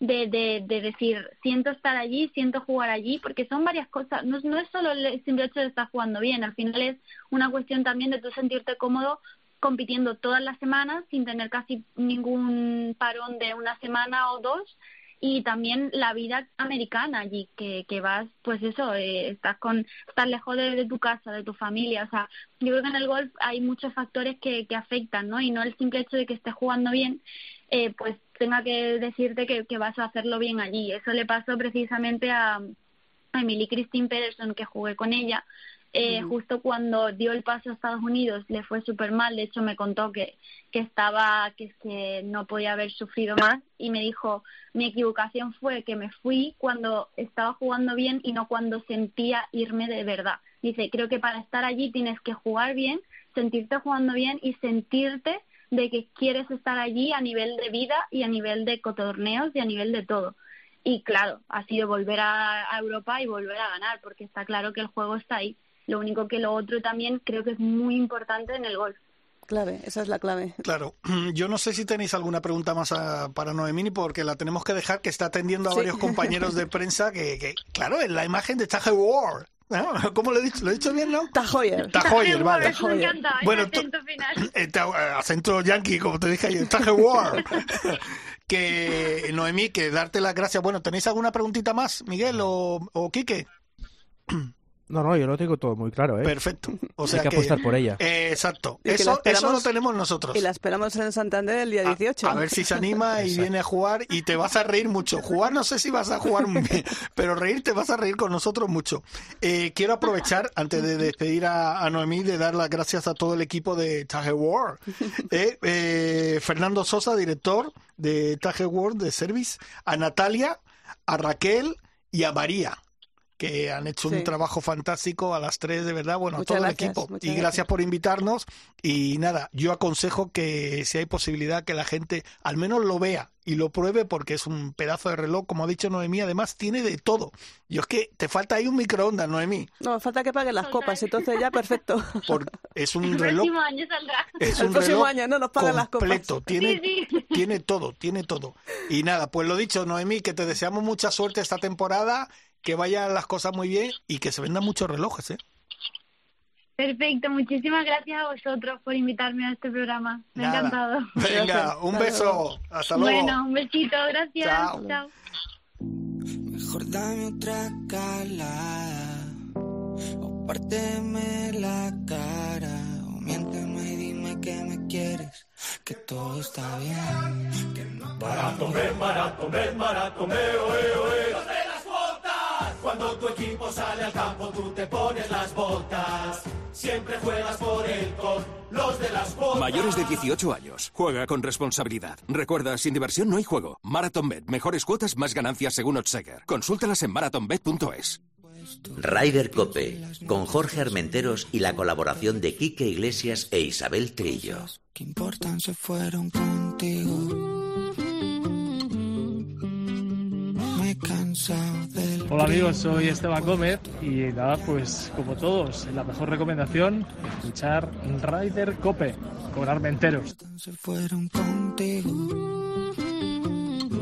de, de, de decir, siento estar allí, siento jugar allí, porque son varias cosas, no, no es solo el simple hecho de estar jugando bien, al final es una cuestión también de tú sentirte cómodo compitiendo todas las semanas sin tener casi ningún parón de una semana o dos. Y también la vida americana allí que, que vas pues eso eh, estás con estás lejos de, tu casa de tu familia. O sea yo creo que en el golf hay muchos factores que, que afectan no y no el simple hecho de que estés jugando bien eh, pues tenga que decirte que, que vas a hacerlo bien allí. Eso le pasó precisamente a, a Emily Christine Pedersen que jugué con ella eh, justo cuando dio el paso a Estados Unidos le fue súper mal, de hecho me contó que, que estaba, que, que no podía haber sufrido más y me dijo, mi equivocación fue que me fui cuando estaba jugando bien y no cuando sentía irme de verdad. Dice, creo que para estar allí tienes que jugar bien, sentirte jugando bien y sentirte de que quieres estar allí a nivel de vida y a nivel de cotorneos y a nivel de todo. Y claro, ha sido volver a, a Europa y volver a ganar, porque está claro que el juego está ahí Lo único que lo otro también creo que es muy importante en el golf. Clave, esa es la clave. Claro, yo no sé si tenéis alguna pregunta más para Noemini, porque la tenemos que dejar, que está atendiendo a varios compañeros de prensa que, que, claro, en la imagen de Tage War. ¿Cómo lo he dicho? ¿Lo he dicho bien, no? Tajoyer. Tajoyer, vale. Me encanta, bueno, acento final. Eh, acento yankee, como te dije ayer, War. que, Noemí, que darte las gracias. Bueno, ¿tenéis alguna preguntita más, Miguel o, o Quique? No, no, yo lo tengo todo muy claro, ¿eh? Perfecto. O sea Hay que, apostar por ella. Eh, exacto. Eso, eso lo tenemos nosotros. Y la esperamos en Santander el día 18. A, ver si se anima y viene a jugar y te vas a reír mucho. Jugar no sé si vas a jugar muy bien, pero reír te vas a reír con nosotros mucho. Eh, quiero aprovechar, antes de despedir a, Noemí, de dar las gracias a todo el equipo de Tage World. Eh, Fernando Sosa, director de Tage World de Service, a Natalia, a Raquel y a María que han hecho un trabajo fantástico a las tres, de verdad, bueno, a todo el equipo. Y gracias. por invitarnos. Y nada, yo aconsejo que si hay posibilidad que la gente al menos lo vea y lo pruebe porque es un pedazo de reloj, como ha dicho Noemí, además tiene de todo. Yo es que te falta ahí un microondas, Noemí. No, falta que paguen las copas, entonces ya perfecto. es un reloj. El próximo año saldrá. Es un el próximo año no nos pagan las copas. Tiene, tiene todo, tiene todo. Y nada, pues lo dicho, Noemí, que te deseamos mucha suerte esta temporada que vayan las cosas muy bien y que se vendan muchos relojes, ¿eh? Perfecto, muchísimas gracias a vosotros por invitarme a este programa. Me ha encantado. Venga, un beso. Hasta luego. Bueno, un besito, gracias. Chao. Chao. Mejor dame otra calada, o párteme la cara, o miénteme y dime que me quieres, que todo está bien. Que no maratón, maratón, maratón, oe, oe. Cuando tu equipo sale al campo, tú te pones las botas. Siempre juegas por él con los de las botas. Mayores de 18 años. Juega con responsabilidad. Recuerda, sin diversión no hay juego. MarathonBet. Mejores cuotas, más ganancias según Otsaker. Consúltalas en marathonbet.es. Rider Cope, con Jorge Armenteros y la colaboración de Quique Iglesias e Isabel Trillo. ¿Qué importan se fueron contigo? Hola amigos, soy Esteban Gómez y nada, pues como todos, la mejor recomendación, escuchar Rider Cope con Armenteros.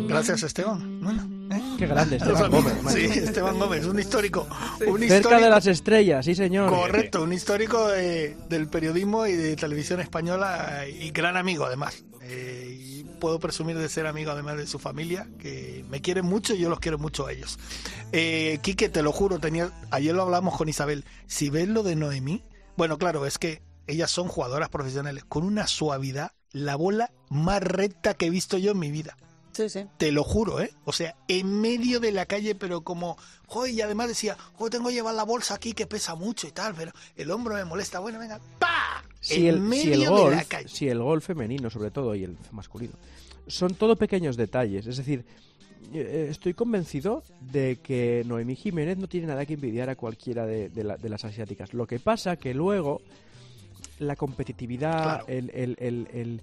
Gracias Esteban. ¿eh? Qué grande Esteban Gómez. Sí, Esteban Gómez, un histórico. Un Cerca de las estrellas, sí señor. Correcto, un histórico del periodismo y de televisión española y gran amigo además. Eh, puedo presumir de ser amigo además de su familia, que me quieren mucho y yo los quiero mucho a ellos. Eh, Quique, te lo juro, tenía, ayer lo hablamos con Isabel. Si ves lo de Noemí, bueno, claro, es que ellas son jugadoras profesionales con una suavidad, la bola más recta que he visto yo en mi vida. Sí, sí. Te lo juro, ¿eh? O sea, en medio de la calle, pero como, joder, y además decía, joder, tengo que llevar la bolsa aquí que pesa mucho y tal, pero el hombro me molesta. Bueno, venga, ¡pa! Si el, si golf, Si el gol femenino, sobre todo, y el masculino, son todo pequeños detalles. Es decir, eh, estoy convencido de que Noemí Jiménez no tiene nada que envidiar a cualquiera de, las asiáticas. Lo que pasa que luego la competitividad, el, el, el,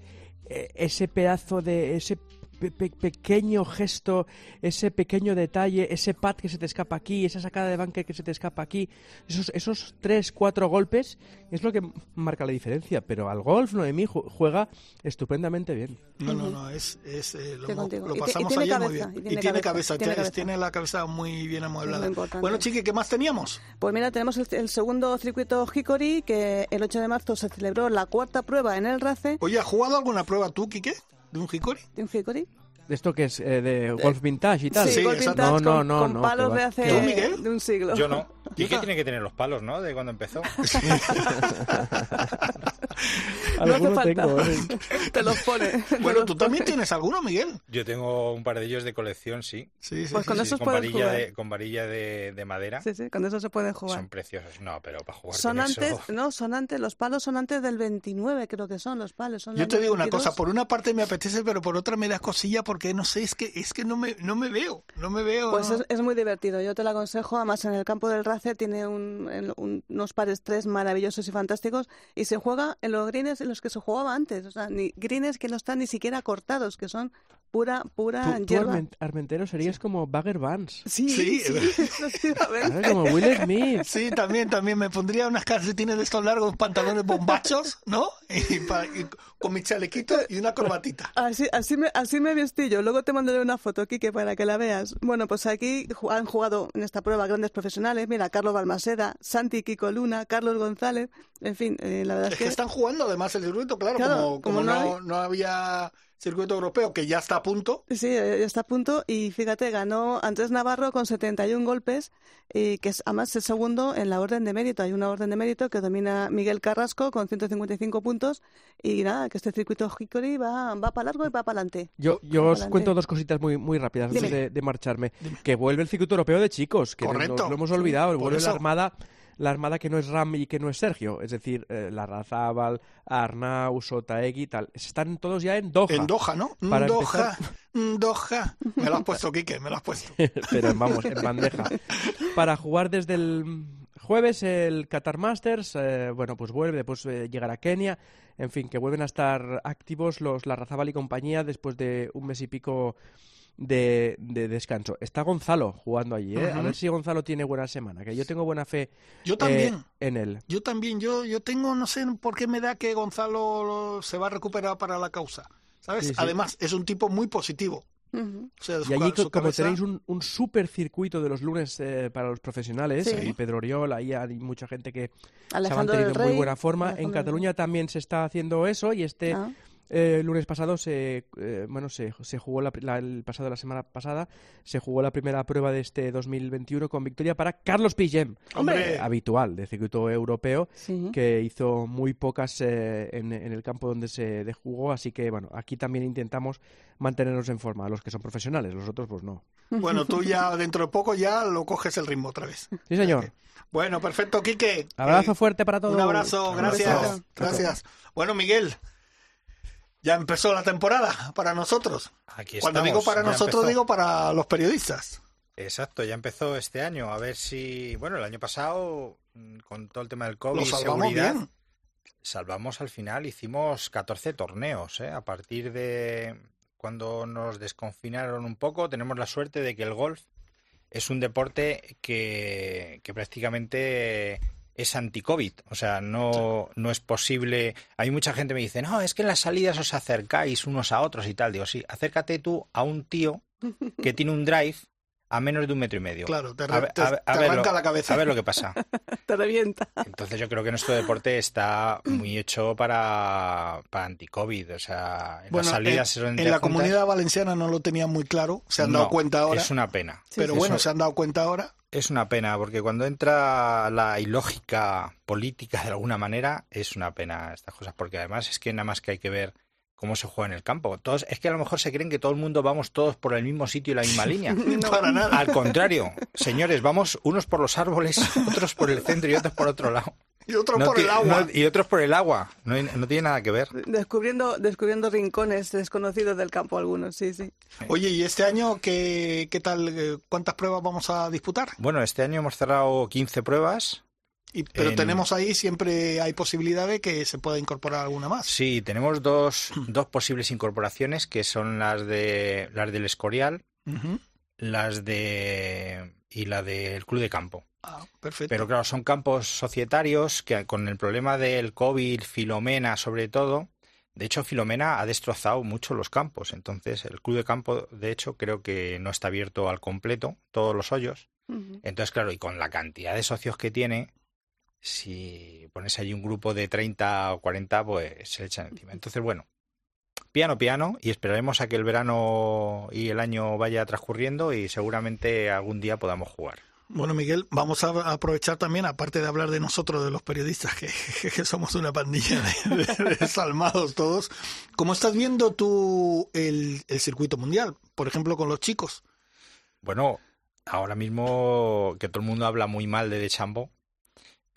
eh, ese pedazo de ese pequeño gesto, ese pequeño detalle, ese pat que se te escapa aquí, esa sacada de banque que se te escapa aquí, esos, esos tres, cuatro golpes es lo que marca la diferencia. Pero al golf Noemí juega estupendamente bien. No, no, no, es, es eh, lo, pasamos ayer muy bien. Y tiene, cabeza, tiene, la cabeza muy bien amueblada. Bueno, Chiqui, ¿qué más teníamos? Pues mira, tenemos el, segundo circuito Hickory, que el 8 de marzo se celebró la cuarta prueba en el RACE. Oye, ¿has jugado alguna prueba tú, Quique? ¿De un Hickory? ¿De un Hickory? ¿De esto que es? Eh, ¿De golf vintage y tal? Sí, golf vintage no, no, no, con, no, palos de hace de un siglo. Yo no. ¿Y qué tiene que tener los palos, no? De cuando empezó. Alguno tengo. ¿eh? Te los pone. Bueno, tú también tienes alguno, Miguel. Yo tengo un par de ellos de colección, sí. Sí, sí. Pues con esos con varilla De, con varilla de, madera. Sí, sí, con eso se pueden jugar. Son preciosos. No, pero para jugar son con antes, eso... No, son antes, los palos son antes del 29, creo que son los palos. Son Yo te digo una cosa, por una parte me apetece, pero por otra me da cosilla porque no sé, es que es que no me, no me veo, no me veo. Pues es, muy divertido, yo te lo aconsejo, además en el campo del Race tiene unos pares tres maravillosos y fantásticos y se juega en los greens en los que se jugaba antes, o sea, ni greens que no están ni siquiera cortados, que son pura, pura tú, Armentero serías como Bagger Vance. Sí, sí, sí como Will Smith. Sí, también, también me pondría unas calcetines de estos largos, pantalones bombachos, ¿no? Y, con mi chalequito y una corbatita. Así, así, me, así me vestí yo. Luego te mandaré una foto, Kike, para que la veas. Bueno, pues aquí han jugado en esta prueba grandes profesionales. Mira, Carlos Balmaseda, Santi Kiko Luna, Carlos González. En fin, eh, la verdad es, que... están jugando además el circuito, claro, como, no, no había circuito europeo que ya está a punto. Sí, ya está a punto y fíjate, ganó Andrés Navarro con 71 golpes y que es además el segundo en la orden de mérito. Hay una orden de mérito que domina Miguel Carrasco con 155 puntos y nada, que este circuito Hickory va, va para largo y va para adelante. Yo, yo os cuento dos cositas muy, muy rápidas antes de, marcharme. Que vuelve el circuito europeo de chicos, que lo hemos olvidado, vuelve la Armada la armada que no es Ram y que no es Sergio, es decir, eh, la Razábal, Arnau, Sotaegui y tal. Están todos ya en Doha. En Doha, ¿no? Para Doha, Doha. Me lo has puesto, Quique, me lo has puesto. Pero vamos, en bandeja. Para jugar desde el jueves el Qatar Masters, eh, bueno, pues vuelve, después eh, llegará a Kenia, en fin, que vuelven a estar activos los la Razabal y compañía después de un mes y pico de, descanso. Está Gonzalo jugando allí, ¿eh? A ver si Gonzalo tiene buena semana, que yo tengo buena fe yo también. Eh, en él. Yo también, yo, yo tengo, no sé por qué me da que Gonzalo se va a recuperar para la causa. ¿Sabes? Además, es un tipo muy positivo. y allí, como tenéis un, un super circuito de los lunes eh, para los profesionales, y Pedro Oriol, ahí hay mucha gente que se ha mantenido en muy buena forma. en Cataluña también se está haciendo eso y este ah. Eh, el lunes pasado se eh, bueno se, se jugó la, el pasado la semana pasada se jugó la primera prueba de este 2021 con victoria para Carlos Pillem habitual de circuito europeo que hizo muy pocas eh, en, el campo donde se jugó así que bueno aquí también intentamos mantenernos en forma los que son profesionales los otros pues no. Bueno tú ya dentro de poco ya lo coges el ritmo otra vez. Sí señor. Bueno perfecto Quique. Abrazo fuerte para todos. un abrazo. gracias. Gracias. Bueno Miguel ya empezó la temporada para nosotros. Cuando digo para nosotros, digo para los periodistas. Exacto, ya empezó este año. A ver si. Bueno, el año pasado, mm, con todo el tema del COVID y seguridad, salvamos al final, hicimos 14 torneos. ¿eh? A partir de cuando nos desconfinaron un poco, tenemos la suerte de que el golf es un deporte que, que prácticamente es anti-COVID. O sea, no, no es posible. Hay mucha gente que me dice, no, es que en las salidas os acercáis unos a otros y tal. Digo, sí, acércate tú a un tío que tiene un drive a menos de un metro y medio. Claro, te, arranca la cabeza. A ver lo que pasa. te revienta. Entonces yo creo que nuestro deporte está muy hecho para, para anti-COVID. O sea, en las salidas... En, la comunidad valenciana no lo tenían muy claro, se han dado cuenta ahora. Es una pena. pero bueno, se han dado cuenta ahora. Es una pena, porque cuando entra la ilógica política de alguna manera, es una pena estas cosas, porque además es que nada más que hay que ver cómo se juega en el campo. Todos, es que a lo mejor se creen que todo el mundo vamos todos por el mismo sitio y la misma línea. no, para nada. Al contrario, señores, vamos unos por los árboles, otros por el centro y otros por otro lado. Y otros por el agua. y otros por el agua. No, tiene nada que ver. Descubriendo, descubriendo rincones desconocidos del campo algunos, sí, sí. Oye, ¿y este año qué, qué tal? Eh, ¿Cuántas pruebas vamos a disputar? Bueno, este año hemos cerrado 15 pruebas pero tenemos ahí, siempre hay posibilidad de que se pueda incorporar alguna más. Sí, tenemos dos, dos posibles incorporaciones que son las de las del Escorial, las de y la del Club de Campo. Ah, perfecto. Pero claro, son campos societarios que con el problema del COVID, Filomena sobre todo, de hecho Filomena ha destrozado mucho los campos. Entonces el Club de Campo, de hecho, creo que no está abierto al completo, todos los hoyos. Entonces, claro, y con la cantidad de socios que tiene, si pones ahí un grupo de 30 o 40, pues se le echan encima. Entonces, bueno, piano, piano, y esperaremos a que el verano y el año vaya transcurriendo y seguramente algún día podamos jugar. Bueno, Miguel, vamos a aprovechar también, aparte de hablar de nosotros, de los periodistas, que, somos una pandilla de, desalmados todos, ¿cómo estás viendo tú el, el circuito mundial? Por ejemplo, con los chicos. Bueno, ahora mismo que todo el mundo habla muy mal de De Chambo,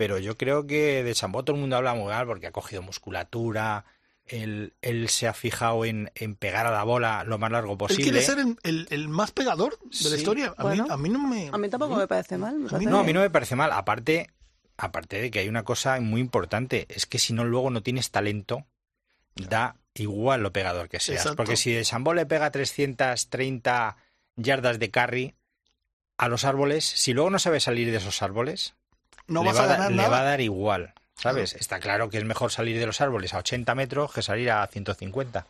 pero yo creo que de Chambó todo el mundo habla muy mal porque ha cogido musculatura, él, él se ha fijado en, en, pegar a la bola lo más largo posible. Él quiere ser el, el, más pegador de la historia. A, mí, a, mí, no me... A mí tampoco me parece mal. a mí no, a mí no me parece mal. Aparte, aparte de que hay una cosa muy importante, es que si no luego no tienes talento, da igual lo pegador que seas. Porque si de Chambó le pega 330 yardas de carry a los árboles, si luego no sabe salir de esos árboles, no le, va, a le va a dar igual. ¿Sabes? Está claro que es mejor salir de los árboles a 80 metros que salir a 150.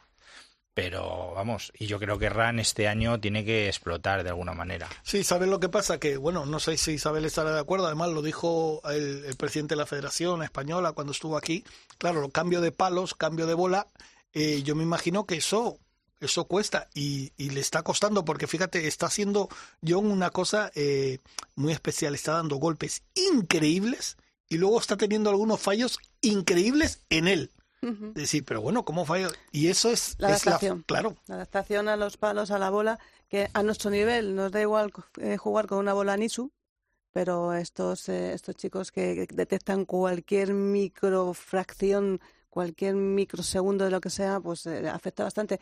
Pero vamos, y yo creo que RAN este año tiene que explotar de alguna manera. Sí, ¿sabes lo que pasa? Que, bueno, no sé si Isabel estará de acuerdo, además lo dijo el, presidente de la Federación Española cuando estuvo aquí. Claro, cambio de palos, cambio de bola, eh, yo me imagino que eso eso cuesta y, y, le está costando porque fíjate, está haciendo John una cosa eh, muy especial, está dando golpes increíbles y luego está teniendo algunos fallos increíbles en él. Decir, pero bueno, ¿cómo fallo? Y eso es la adaptación. claro. La adaptación a los palos, a la bola, que a nuestro nivel nos da igual eh, jugar con una bola Nisu, pero estos, eh, estos chicos que, detectan cualquier microfracción, cualquier microsegundo de lo que sea, pues eh, afecta bastante.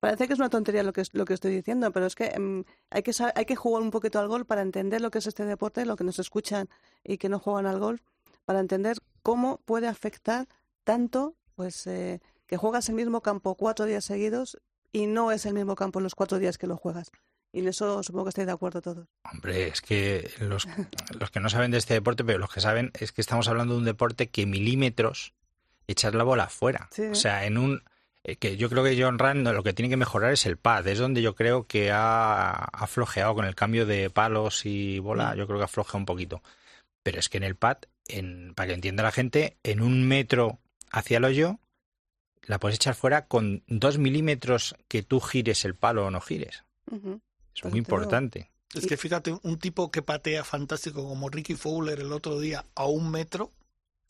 Parece que es una tontería lo que, lo que estoy diciendo, pero es que, em, hay que hay que jugar un poquito al golf para entender lo que es este deporte, lo que nos escuchan y que no juegan al golf para entender cómo puede afectar tanto pues eh, que juegas el mismo campo cuatro días seguidos y no es el mismo campo los cuatro días que lo juegas. Y en eso supongo que estáis de acuerdo todos. Hombre, es que los, los que no saben de este deporte, pero los que saben, es que estamos hablando de un deporte que milímetros echar la bola afuera. O sea, en un... Eh, que yo creo que John Rand lo que tiene que mejorar es el pad. Es donde yo creo que ha, ha flojeado con el cambio de palos y bola. Mm. Yo creo que ha flojeado un poquito. Pero es que en el pad para que entienda la gente, en un metro hacia el hoyo, la puedes echar fuera con dos milímetros que tú gires el palo o no gires. Es muy importante. Es que fíjate, un tipo que patea fantástico como Ricky Fowler el otro día a un metro,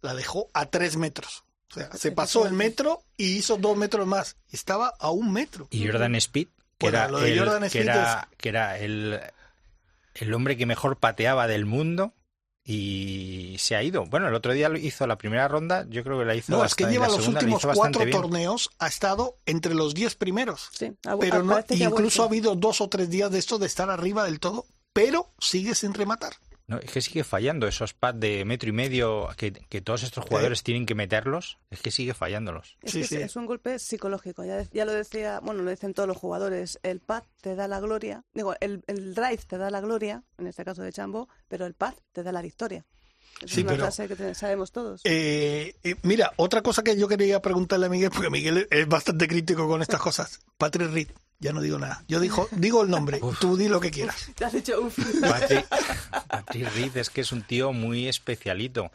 la dejó a tres metros. O sea, se pasó el metro y hizo dos metros más. Estaba a un metro. Y Jordan Speed, que era, el, que era el, el hombre que mejor pateaba del mundo, y se ha ido. Bueno, el otro día hizo la primera ronda, yo creo que la hizo. No, es que lleva los últimos cuatro torneos, ha estado entre los diez primeros. Sí, pero no, incluso ha habido dos o tres días de esto de estar arriba del todo, pero sigue sin rematar. No, es que sigue fallando esos pads de metro y medio que, todos estos jugadores tienen que meterlos, es que sigue fallándolos. Es, es un golpe psicológico, ya, ya, lo decía, bueno, lo dicen todos los jugadores, el pad te da la gloria, digo, el, el drive te da la gloria, en este caso de Chambo, pero el pad te da la victoria. Es una frase que sabemos todos. Eh, eh, mira, otra cosa que yo quería preguntarle a Miguel, porque Miguel es bastante crítico con estas cosas. Patrick Reed, ya no digo nada. Yo dijo, digo el nombre, tú di lo que quieras. Te has dicho uf. Patrick, Reed es que es un tío muy especialito.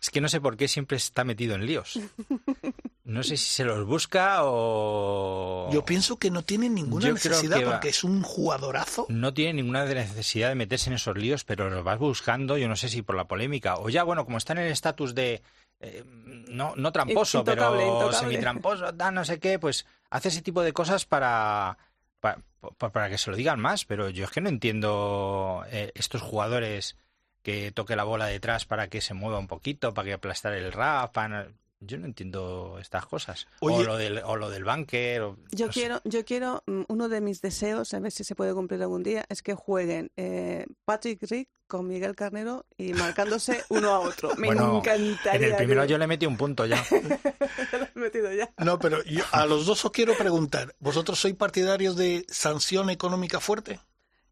Es que no sé por qué siempre está metido en líos. No sé si se los busca o... Yo pienso que no tiene ninguna necesidad porque es un jugadorazo. No tiene ninguna necesidad de meterse en esos líos, pero los vas buscando, yo no sé si por la polémica o ya, bueno, como está en el estatus de... Eh, no, no tramposo, pero semi-tramposo, no sé qué, pues hace ese tipo de cosas para para, que se lo digan más, pero yo es que no entiendo eh, estos jugadores que toque la bola detrás para que se mueva un poquito, para que aplastar el rap, yo no entiendo estas cosas. o lo del, o lo del banker. yo, quiero, yo quiero, mm, uno de mis deseos, a ver si se puede cumplir algún día, es que jueguen eh, Patrick Rick con Miguel Carnero y marcándose uno a otro. Me encantaría. En el primero yo le metí un punto ya. he metido ya. No, pero yo a los dos os quiero preguntar, ¿vosotros sois partidarios de sanción económica fuerte?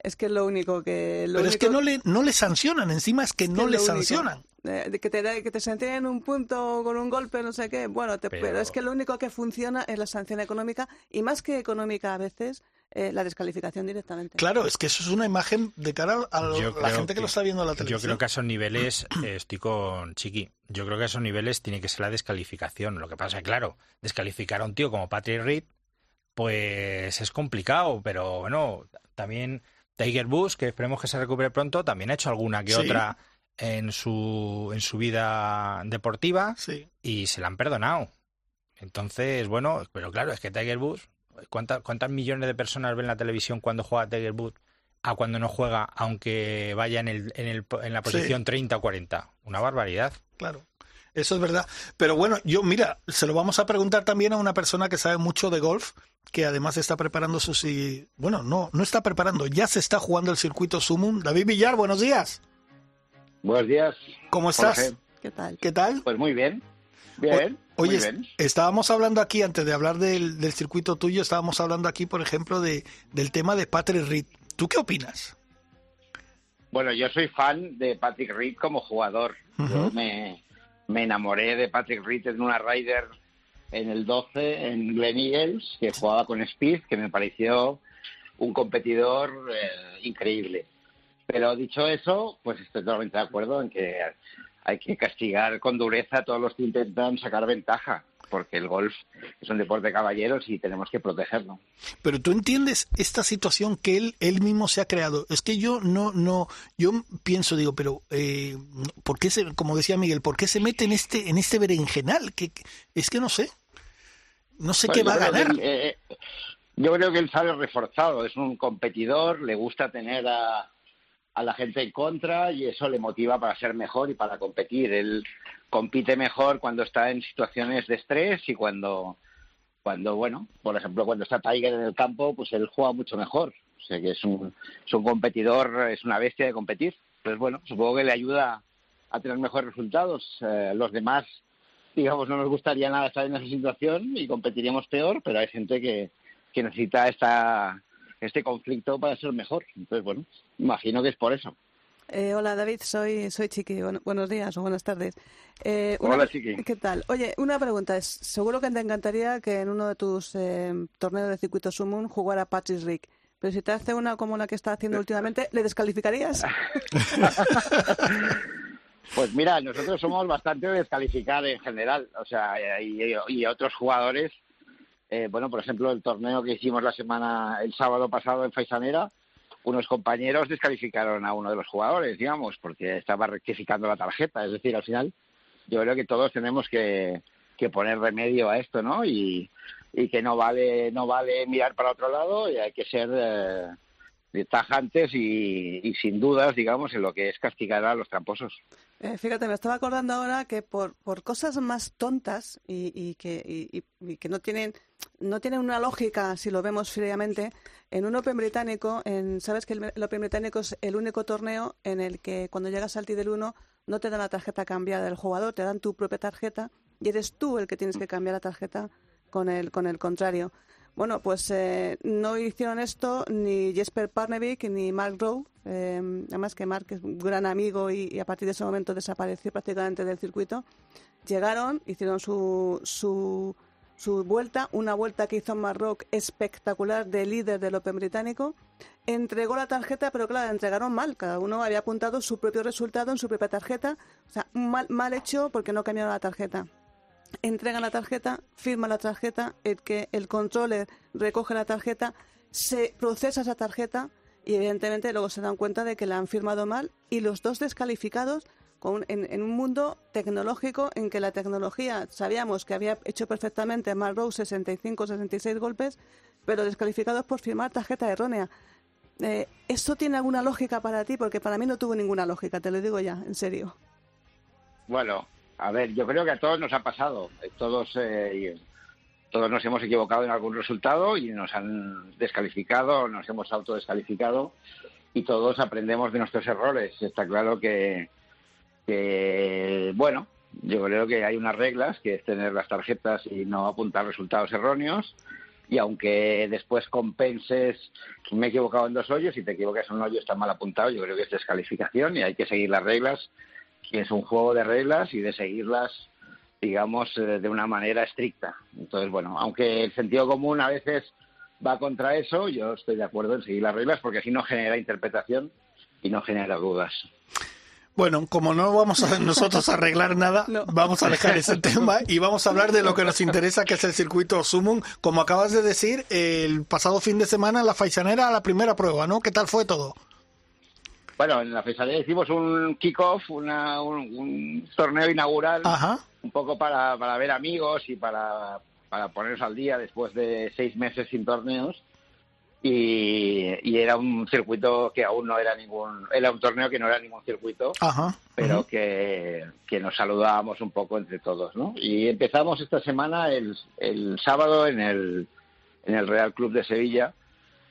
Es que es lo único que... Pero es que no le, no le sancionan, encima es que no le sancionan. De, que te, que te en un punto con un golpe, no sé qué. Bueno, pero... es que lo único que funciona es la sanción económica y más que económica a veces, eh, la descalificación directamente. Claro, es que eso es una imagen de cara a la gente que, lo está viendo en la televisión. Yo creo que a esos niveles, eh, estoy con Chiqui, yo creo que a esos niveles tiene que ser la descalificación. Lo que pasa es claro, descalificar a un tío como Patrick Reed, pues es complicado, pero bueno, también Tiger Bush, que esperemos que se recupere pronto, también ha hecho alguna que otra en su, en su vida deportiva y se la han perdonado. Entonces, bueno, pero claro, es que Tiger Bush, ¿cuántas, ¿cuántas millones de personas ven la televisión cuando juega Tiger Bush a cuando no juega, aunque vaya en, el, en, el, en la posición 30 o 40? Una barbaridad. Claro. Eso es verdad. Pero bueno, yo, mira, se lo vamos a preguntar también a una persona que sabe mucho de golf, que además está preparando su... Bueno, no, no está preparando, ya se está jugando el circuito Sumum. David Villar, buenos días. Buenos días. ¿Cómo estás? ¿Qué tal? ¿Qué tal? Pues muy bien. Bien. Oye, estábamos hablando aquí, antes de hablar del, del, circuito tuyo, estábamos hablando aquí, por ejemplo, de, del tema de Patrick Reed. ¿Tú qué opinas? Bueno, yo soy fan de Patrick Reed como jugador. Yo me, me enamoré de Patrick Reed en una Ryder en el 12 en Glen Eagles, que jugaba con Speed, que me pareció un competidor eh, increíble. Pero dicho eso, pues estoy totalmente de acuerdo en que hay que castigar con dureza a todos los que intentan sacar ventaja porque el golf es un deporte de caballeros y tenemos que protegerlo. Pero tú entiendes esta situación que él él mismo se ha creado. Es que yo no no yo pienso digo, pero eh, ¿por qué se, como decía Miguel, por qué se mete en este en este berenjenal? Que, es que no sé, no sé qué va a ganar. Eh, yo creo que él sale reforzado, es un competidor, le gusta tener a a la gente en contra y eso le motiva para ser mejor y para competir. Él compite mejor cuando está en situaciones de estrés y cuando, cuando bueno, por ejemplo, cuando está Tiger en el campo, pues él juega mucho mejor. O sea que es un, es un competidor, es una bestia de competir. Pues bueno, supongo que le ayuda a tener mejores resultados. Eh, los demás, digamos, no nos gustaría nada estar en esa situación y competiríamos peor, pero hay gente que, que necesita esta este conflicto para ser mejor. Entonces, bueno, imagino que es por eso. Eh, hola David, soy soy Chiqui. buenos días o buenas tardes. Eh, hola Chiqui. ¿Qué tal? Oye, una pregunta es, seguro que te encantaría que en uno de tus eh, torneos de circuito Sumun jugara Patrick Rick. Pero si te hace una como la que está haciendo últimamente, ¿le descalificarías? pues mira, nosotros somos bastante descalificados en general, o sea, y otros jugadores eh, bueno, por ejemplo, el torneo que hicimos la semana, el sábado pasado en Faisanera, unos compañeros descalificaron a uno de los jugadores, digamos, porque estaba rectificando la tarjeta. Es decir, al final, yo creo que todos tenemos que, que poner remedio a esto, ¿no? Y, que no vale, no vale mirar para otro lado y hay que ser eh, tajantes y, sin dudas, digamos, en lo que es castigar a los tramposos. Eh, fíjate, me estaba acordando ahora que por, por cosas más tontas y, y que, y, que no tienen no tienen una lógica si lo vemos fríamente, en un Open británico, en, sabes que el, Open británico es el único torneo en el que cuando llegas al del 1 no te dan la tarjeta cambiada del jugador, te dan tu propia tarjeta y eres tú el que tienes que cambiar la tarjeta con el, con el contrario. Bueno, pues eh, no hicieron esto ni Jesper Parnevik ni Mark Rowe, eh, además que Mark es un gran amigo y, a partir de ese momento desapareció prácticamente del circuito. Llegaron, hicieron su, su, su vuelta, una vuelta que hizo Marrock espectacular de líder del Open británico. Entregó la tarjeta, pero claro, la entregaron mal. Cada uno había apuntado su propio resultado en su propia tarjeta. O sea, mal, mal hecho porque no cambiaron la tarjeta entrega la tarjeta, firma la tarjeta, el que el controller recoge la tarjeta, se procesa esa tarjeta y evidentemente luego se dan cuenta de que la han firmado mal y los dos descalificados en, un mundo tecnológico en que la tecnología sabíamos que había hecho perfectamente Rose 65 66 golpes, pero descalificados por firmar tarjeta errónea. Eh, ¿Esto tiene alguna lógica para ti? Porque para mí no tuvo ninguna lógica, te lo digo ya, en serio. Bueno, a ver, yo creo que a todos nos ha pasado. Todos, eh, todos nos hemos equivocado en algún resultado y nos han descalificado, nos hemos autodescalificado y todos aprendemos de nuestros errores. Está claro que, bueno, yo creo que hay unas reglas, que es tener las tarjetas y no apuntar resultados erróneos. Y aunque después compenses, me he equivocado en dos hoyos, y te equivocas en un hoyo está mal apuntado, yo creo que es descalificación y hay que seguir las reglas que es un juego de reglas y de seguirlas, digamos, eh, de una manera estricta. Entonces, bueno, aunque el sentido común a veces va contra eso, yo estoy de acuerdo en seguir las reglas porque así no genera interpretación y no genera dudas. Bueno, como no vamos a nosotros a arreglar nada, vamos a dejar ese tema y vamos a hablar de lo que nos interesa, que es el circuito Sumum. Como acabas de decir, el pasado fin de semana la Faisanera la primera prueba, ¿no? ¿Qué tal fue todo? Bueno, en la Fesalía hicimos un kick-off, un, torneo inaugural, un poco para, para ver amigos y para, para ponernos al día después de seis meses sin torneos. Y, era un circuito que aún no era ningún, era un torneo que no era ningún circuito, pero que, que, nos saludábamos un poco entre todos, ¿no? Y empezamos esta semana el, el sábado en el, en el Real Club de Sevilla,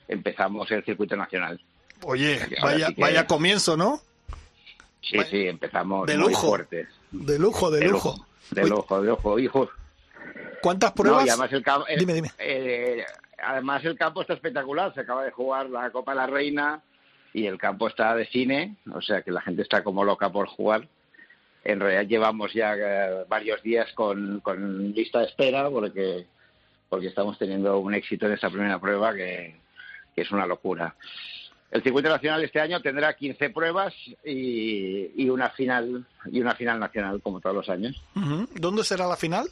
empezamos el circuito nacional. Oye, vaya, vaya comienzo, ¿no? Sí, sí, empezamos muy fuertes. De lujo, de, lujo. De lujo, de lujo, hijo. ¿Cuántas pruebas? además el campo, dime, dime. Eh, además el campo está espectacular. Se acaba de jugar la Copa de la Reina y el campo está de cine, o sea que la gente está como loca por jugar. En realidad llevamos ya eh, varios días con, con lista de espera porque porque estamos teniendo un éxito en esta primera prueba que, es una locura. El circuito nacional este año tendrá 15 pruebas y, una final y una final nacional como todos los años. ¿Dónde será la final?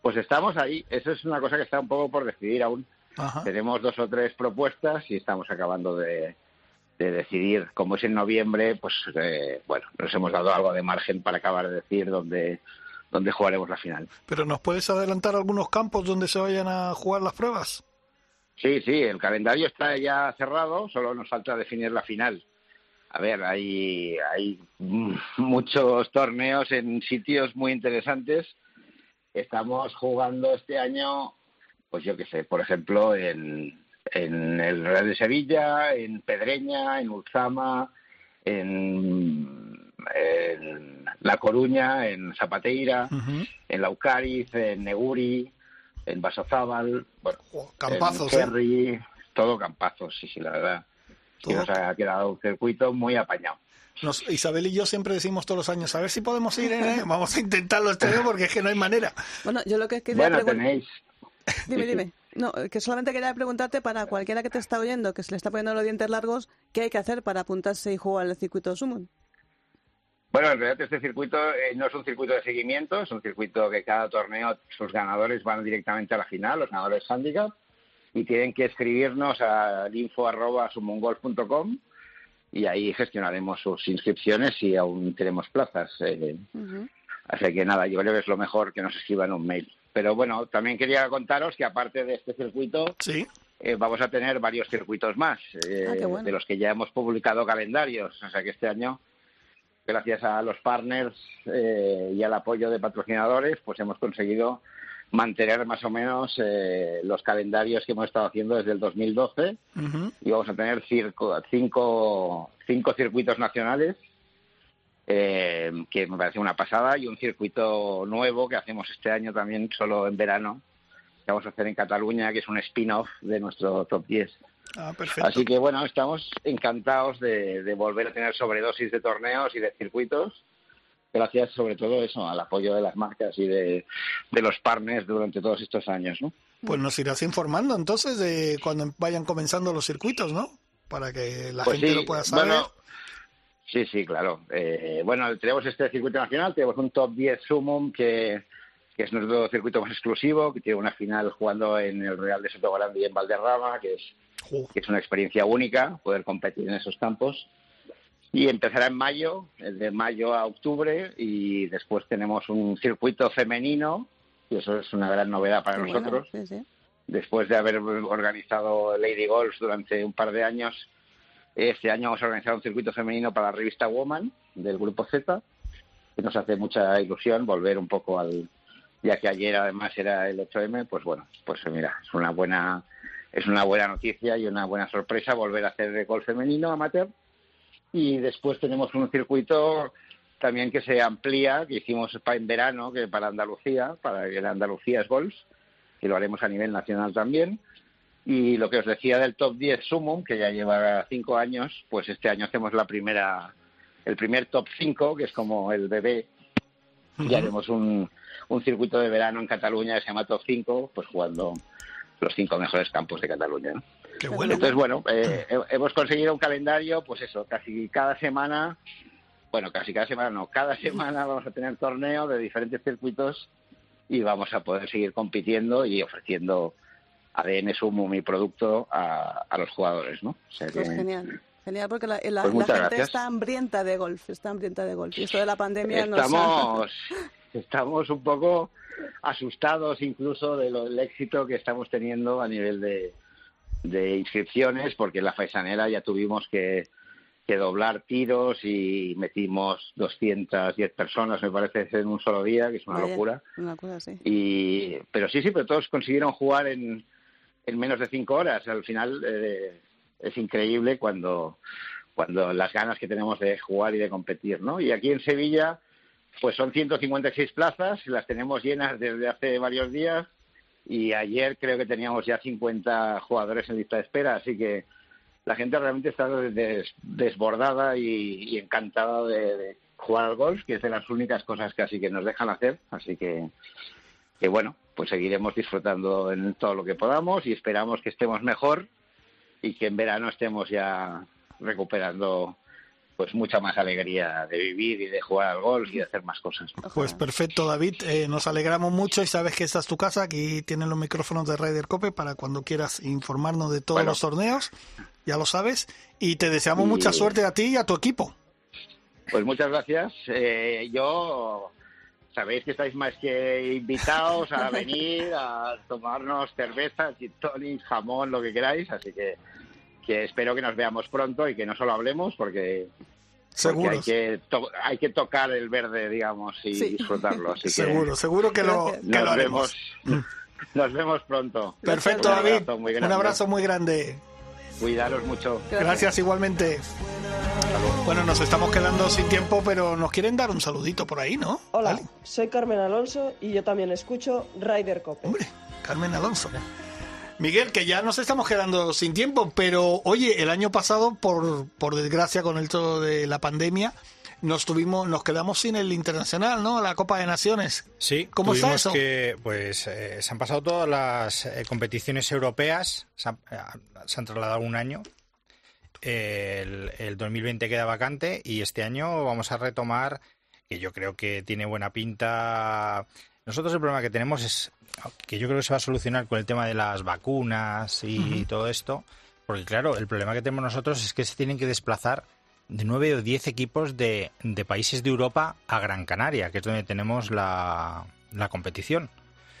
Pues estamos ahí. Eso es una cosa que está un poco por decidir aún. Tenemos dos o tres propuestas y estamos acabando de, decidir. Como es en noviembre, pues eh, bueno, nos hemos dado algo de margen para acabar de decir dónde donde jugaremos la final. ¿Pero nos puedes adelantar algunos campos donde se vayan a jugar las pruebas? Sí, sí, el calendario está ya cerrado, solo nos falta definir la final. A ver, hay, hay muchos torneos en sitios muy interesantes. Estamos jugando este año, pues yo qué sé, por ejemplo, en, en el Real de Sevilla, en Pedreña, en Ulzama, en en La Coruña, en Zapateira, en Laucariz, en Neguri, en Basozábal, bueno, campazos, en ¿eh? todo campazos, sí, sí, la verdad. Y nos ha quedado un circuito muy apañado. Isabel y yo siempre decimos todos los años, a ver si podemos ir, ¿eh? vamos a intentarlo este año porque es que no hay manera. Bueno, yo lo que quería bueno, tenéis... Dime, dime. No, que solamente quería preguntarte para cualquiera que te está oyendo, que se le está poniendo los dientes largos, ¿qué hay que hacer para apuntarse y jugar al circuito Summon? Bueno, en realidad este circuito eh, no es un circuito de seguimiento, es un circuito que cada torneo sus ganadores van directamente a la final, los ganadores handicap, y tienen que escribirnos a info.sumongolf.com y ahí gestionaremos sus inscripciones si aún tenemos plazas. Eh. Así que nada, yo creo que es lo mejor que nos escriban un mail. Pero bueno, también quería contaros que aparte de este circuito, eh, vamos a tener varios circuitos más, ah, de los que ya hemos publicado calendarios. O sea que este año gracias a los partners eh, y al apoyo de patrocinadores, pues hemos conseguido mantener más o menos eh, los calendarios que hemos estado haciendo desde el 2012 y vamos a tener cinco, cinco, circuitos nacionales eh, que me parece una pasada y un circuito nuevo que hacemos este año también solo en verano que vamos a hacer en Cataluña que es un spin-off de nuestro top 10 Ah, Así que bueno, estamos encantados de, volver a tener sobredosis de torneos y de circuitos gracias sobre todo eso al apoyo de las marcas y de, los partners durante todos estos años, ¿no? Pues nos irás informando entonces de cuando vayan comenzando los circuitos, ¿no? Para que la pues gente lo pueda saber. sí, sí, claro. Eh, bueno, tenemos este circuito nacional, tenemos un top 10 Sumum que, que es nuestro circuito más exclusivo, que tiene una final jugando en el Real de Soto Grande y en Valderrama, que es que es una experiencia única poder competir en esos campos. Y empezará en mayo, de mayo a octubre, y después tenemos un circuito femenino, y eso es una gran novedad para nosotros. Después de haber organizado Lady Golf durante un par de años, este año vamos a organizar un circuito femenino para la revista Woman del Grupo Z, que nos hace mucha ilusión volver un poco al, ya que ayer además era el 8M, pues bueno, pues mira, es una buena es una buena noticia y una buena sorpresa volver a hacer golf femenino amateur. Y después tenemos un circuito también que se amplía, que hicimos en verano, que para Andalucía, para que Andalucía es golf, que lo haremos a nivel nacional también. Y lo que os decía del top 10 Sumum, que ya lleva cinco años, pues este año hacemos la primera, el primer top 5, que es como el bebé. Y haremos un, un circuito de verano en Cataluña que se llama Top 5, pues jugando los cinco mejores campos de Cataluña. Qué bueno. Entonces, bueno, eh, hemos conseguido un calendario, pues eso, casi cada semana, bueno, casi cada semana no, cada semana vamos a tener torneo de diferentes circuitos y vamos a poder seguir compitiendo y ofreciendo ADN Sumo, mi producto, a, los jugadores, ¿no? pues genial. Genial, porque la, pues gente está hambrienta de golf, está hambrienta de golf. Y esto de la pandemia Estamos, estamos un poco asustados incluso de del éxito que estamos teniendo a nivel de, de inscripciones, porque en la faisanera ya tuvimos que, que doblar tiros y metimos 210 personas, me parece, en un solo día, que es una locura. y, pero sí, sí, pero todos consiguieron jugar en, en menos de cinco horas. Al final eh, es increíble cuando, cuando las ganas que tenemos de jugar y de competir, ¿no? Y aquí en Sevilla pues son 156 plazas, las tenemos llenas desde hace varios días y ayer creo que teníamos ya 50 jugadores en lista de espera, así que la gente realmente está desbordada y, encantada de, jugar al golf, que es de las únicas cosas que así que nos dejan hacer, así que, que bueno, pues seguiremos disfrutando en todo lo que podamos y esperamos que estemos mejor y que en verano estemos ya recuperando pues mucha más alegría de vivir y de jugar al golf y de hacer más cosas. Pues perfecto, David. Eh, nos alegramos mucho y sabes que esta es tu casa. Aquí tienen los micrófonos de Ryder Cope para cuando quieras informarnos de todos los torneos. Ya lo sabes. Y te deseamos mucha suerte a ti y a tu equipo. Pues muchas gracias. Eh, yo sabéis que estáis más que invitados a venir a tomarnos cerveza, gin jamón, lo que queráis. Así que que espero que nos veamos pronto y que no solo hablemos porque Seguro. Hay que, hay que tocar el verde, digamos, y disfrutarlo. Así seguro, seguro que lo, nos Vemos, nos vemos pronto. Perfecto, David. Un abrazo muy grande. Cuidaros mucho. Gracias, igualmente. Bueno, nos estamos quedando sin tiempo, pero nos quieren dar un saludito por ahí, ¿no? Hola, soy Carmen Alonso y yo también escucho Ryder Cope. Hombre, Carmen Alonso. Miguel, que ya nos estamos quedando sin tiempo, pero oye, el año pasado, por, por desgracia, con el todo de la pandemia, nos tuvimos, nos quedamos sin el internacional, ¿no? La Copa de Naciones. Sí, ¿cómo está eso? que, pues, eh, se han pasado todas las eh, competiciones europeas, se han, eh, se han, trasladado un año. El, el 2020 queda vacante y este año vamos a retomar, que yo creo que tiene buena pinta. Nosotros el problema que tenemos es que yo creo que se va a solucionar con el tema de las vacunas y todo esto, porque claro, el problema que tenemos nosotros es que se tienen que desplazar de nueve o diez equipos de, países de Europa a Gran Canaria, que es donde tenemos la, competición.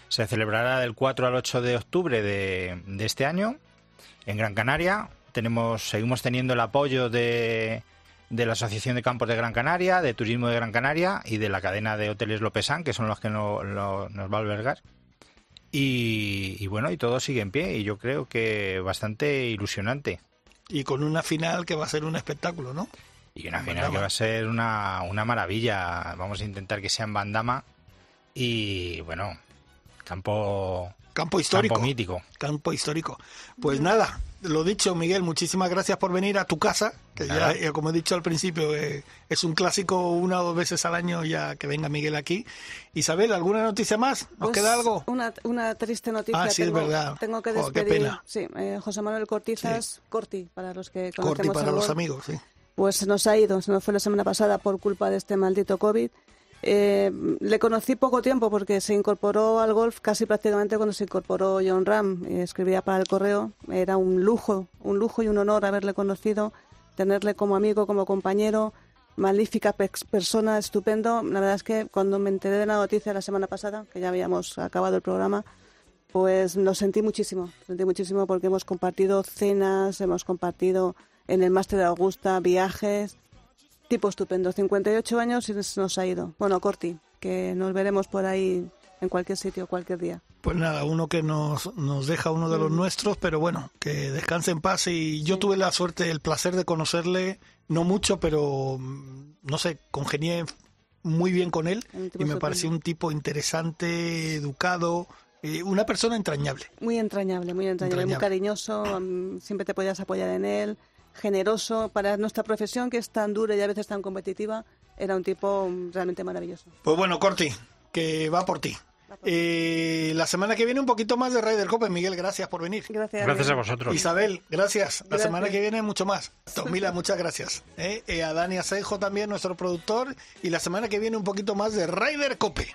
Se celebrará del 4 al 8 de octubre de, de este año en Gran Canaria. Tenemos, seguimos teniendo el apoyo de, de la Asociación de Campos de Gran Canaria, de Turismo de Gran Canaria y de la cadena de hoteles Lopesan, que son los que nos va a albergar. Y, bueno, y todo sigue en pie y yo creo que bastante ilusionante. Y con una final que va a ser un espectáculo, ¿no? Y una final que va a ser una, una maravilla. Vamos a intentar que sea en Bandama y bueno, campo campo histórico. Campo mítico. Campo histórico. Pues nada, lo dicho, Miguel, muchísimas gracias por venir a tu casa, que ya, eh, como he dicho al principio, eh, es un clásico una o dos veces al año ya que venga Miguel aquí. Isabel, ¿alguna noticia más? ¿Nos pues queda algo? Una, una triste noticia. Ah, sí, tengo, es verdad. Tengo que despedir. Sí, eh, José Manuel Cortizas, Corti, para los que conocemos Corti para los amigos, sí. Pues se nos ha ido, se nos fue la semana pasada por culpa de este maldito COVID. Eh, le conocí poco tiempo porque se incorporó al golf casi prácticamente cuando se incorporó John Ram. escribía para el correo. Era un lujo, un lujo y un honor haberle conocido, tenerle como amigo, como compañero. Magnífica persona, estupendo. La verdad es que cuando me enteré de la noticia la semana pasada, que ya habíamos acabado el programa, pues lo sentí muchísimo. Sentí muchísimo porque hemos compartido cenas, hemos compartido en el máster de Augusta viajes Tipo estupendo, 58 años y nos ha ido. Bueno, Corti, que nos veremos por ahí en cualquier sitio, cualquier día. Pues nada, uno que nos, nos deja uno de los mm. nuestros, pero bueno, que descanse en paz. Y yo tuve la suerte, el placer de conocerle, no mucho, pero mm, no sé, congenié muy bien con él y me pareció un tipo interesante, educado, eh, una persona entrañable. Muy entrañable, muy entrañable, muy cariñoso, mm, siempre te podías apoyar en él generoso para nuestra profesión que es tan dura y a veces tan competitiva. Era un tipo realmente maravilloso. Pues bueno, Corti, que va por ti. Eh, la semana que viene un poquito más de Ryder Cope. Miguel, gracias por venir. Gracias. Gracias a vosotros. Isabel, gracias. La semana que viene mucho más. Tomila, muchas gracias. Eh, eh, a Dani Asejo también, nuestro productor. Y la semana que viene un poquito más de Ryder Cope.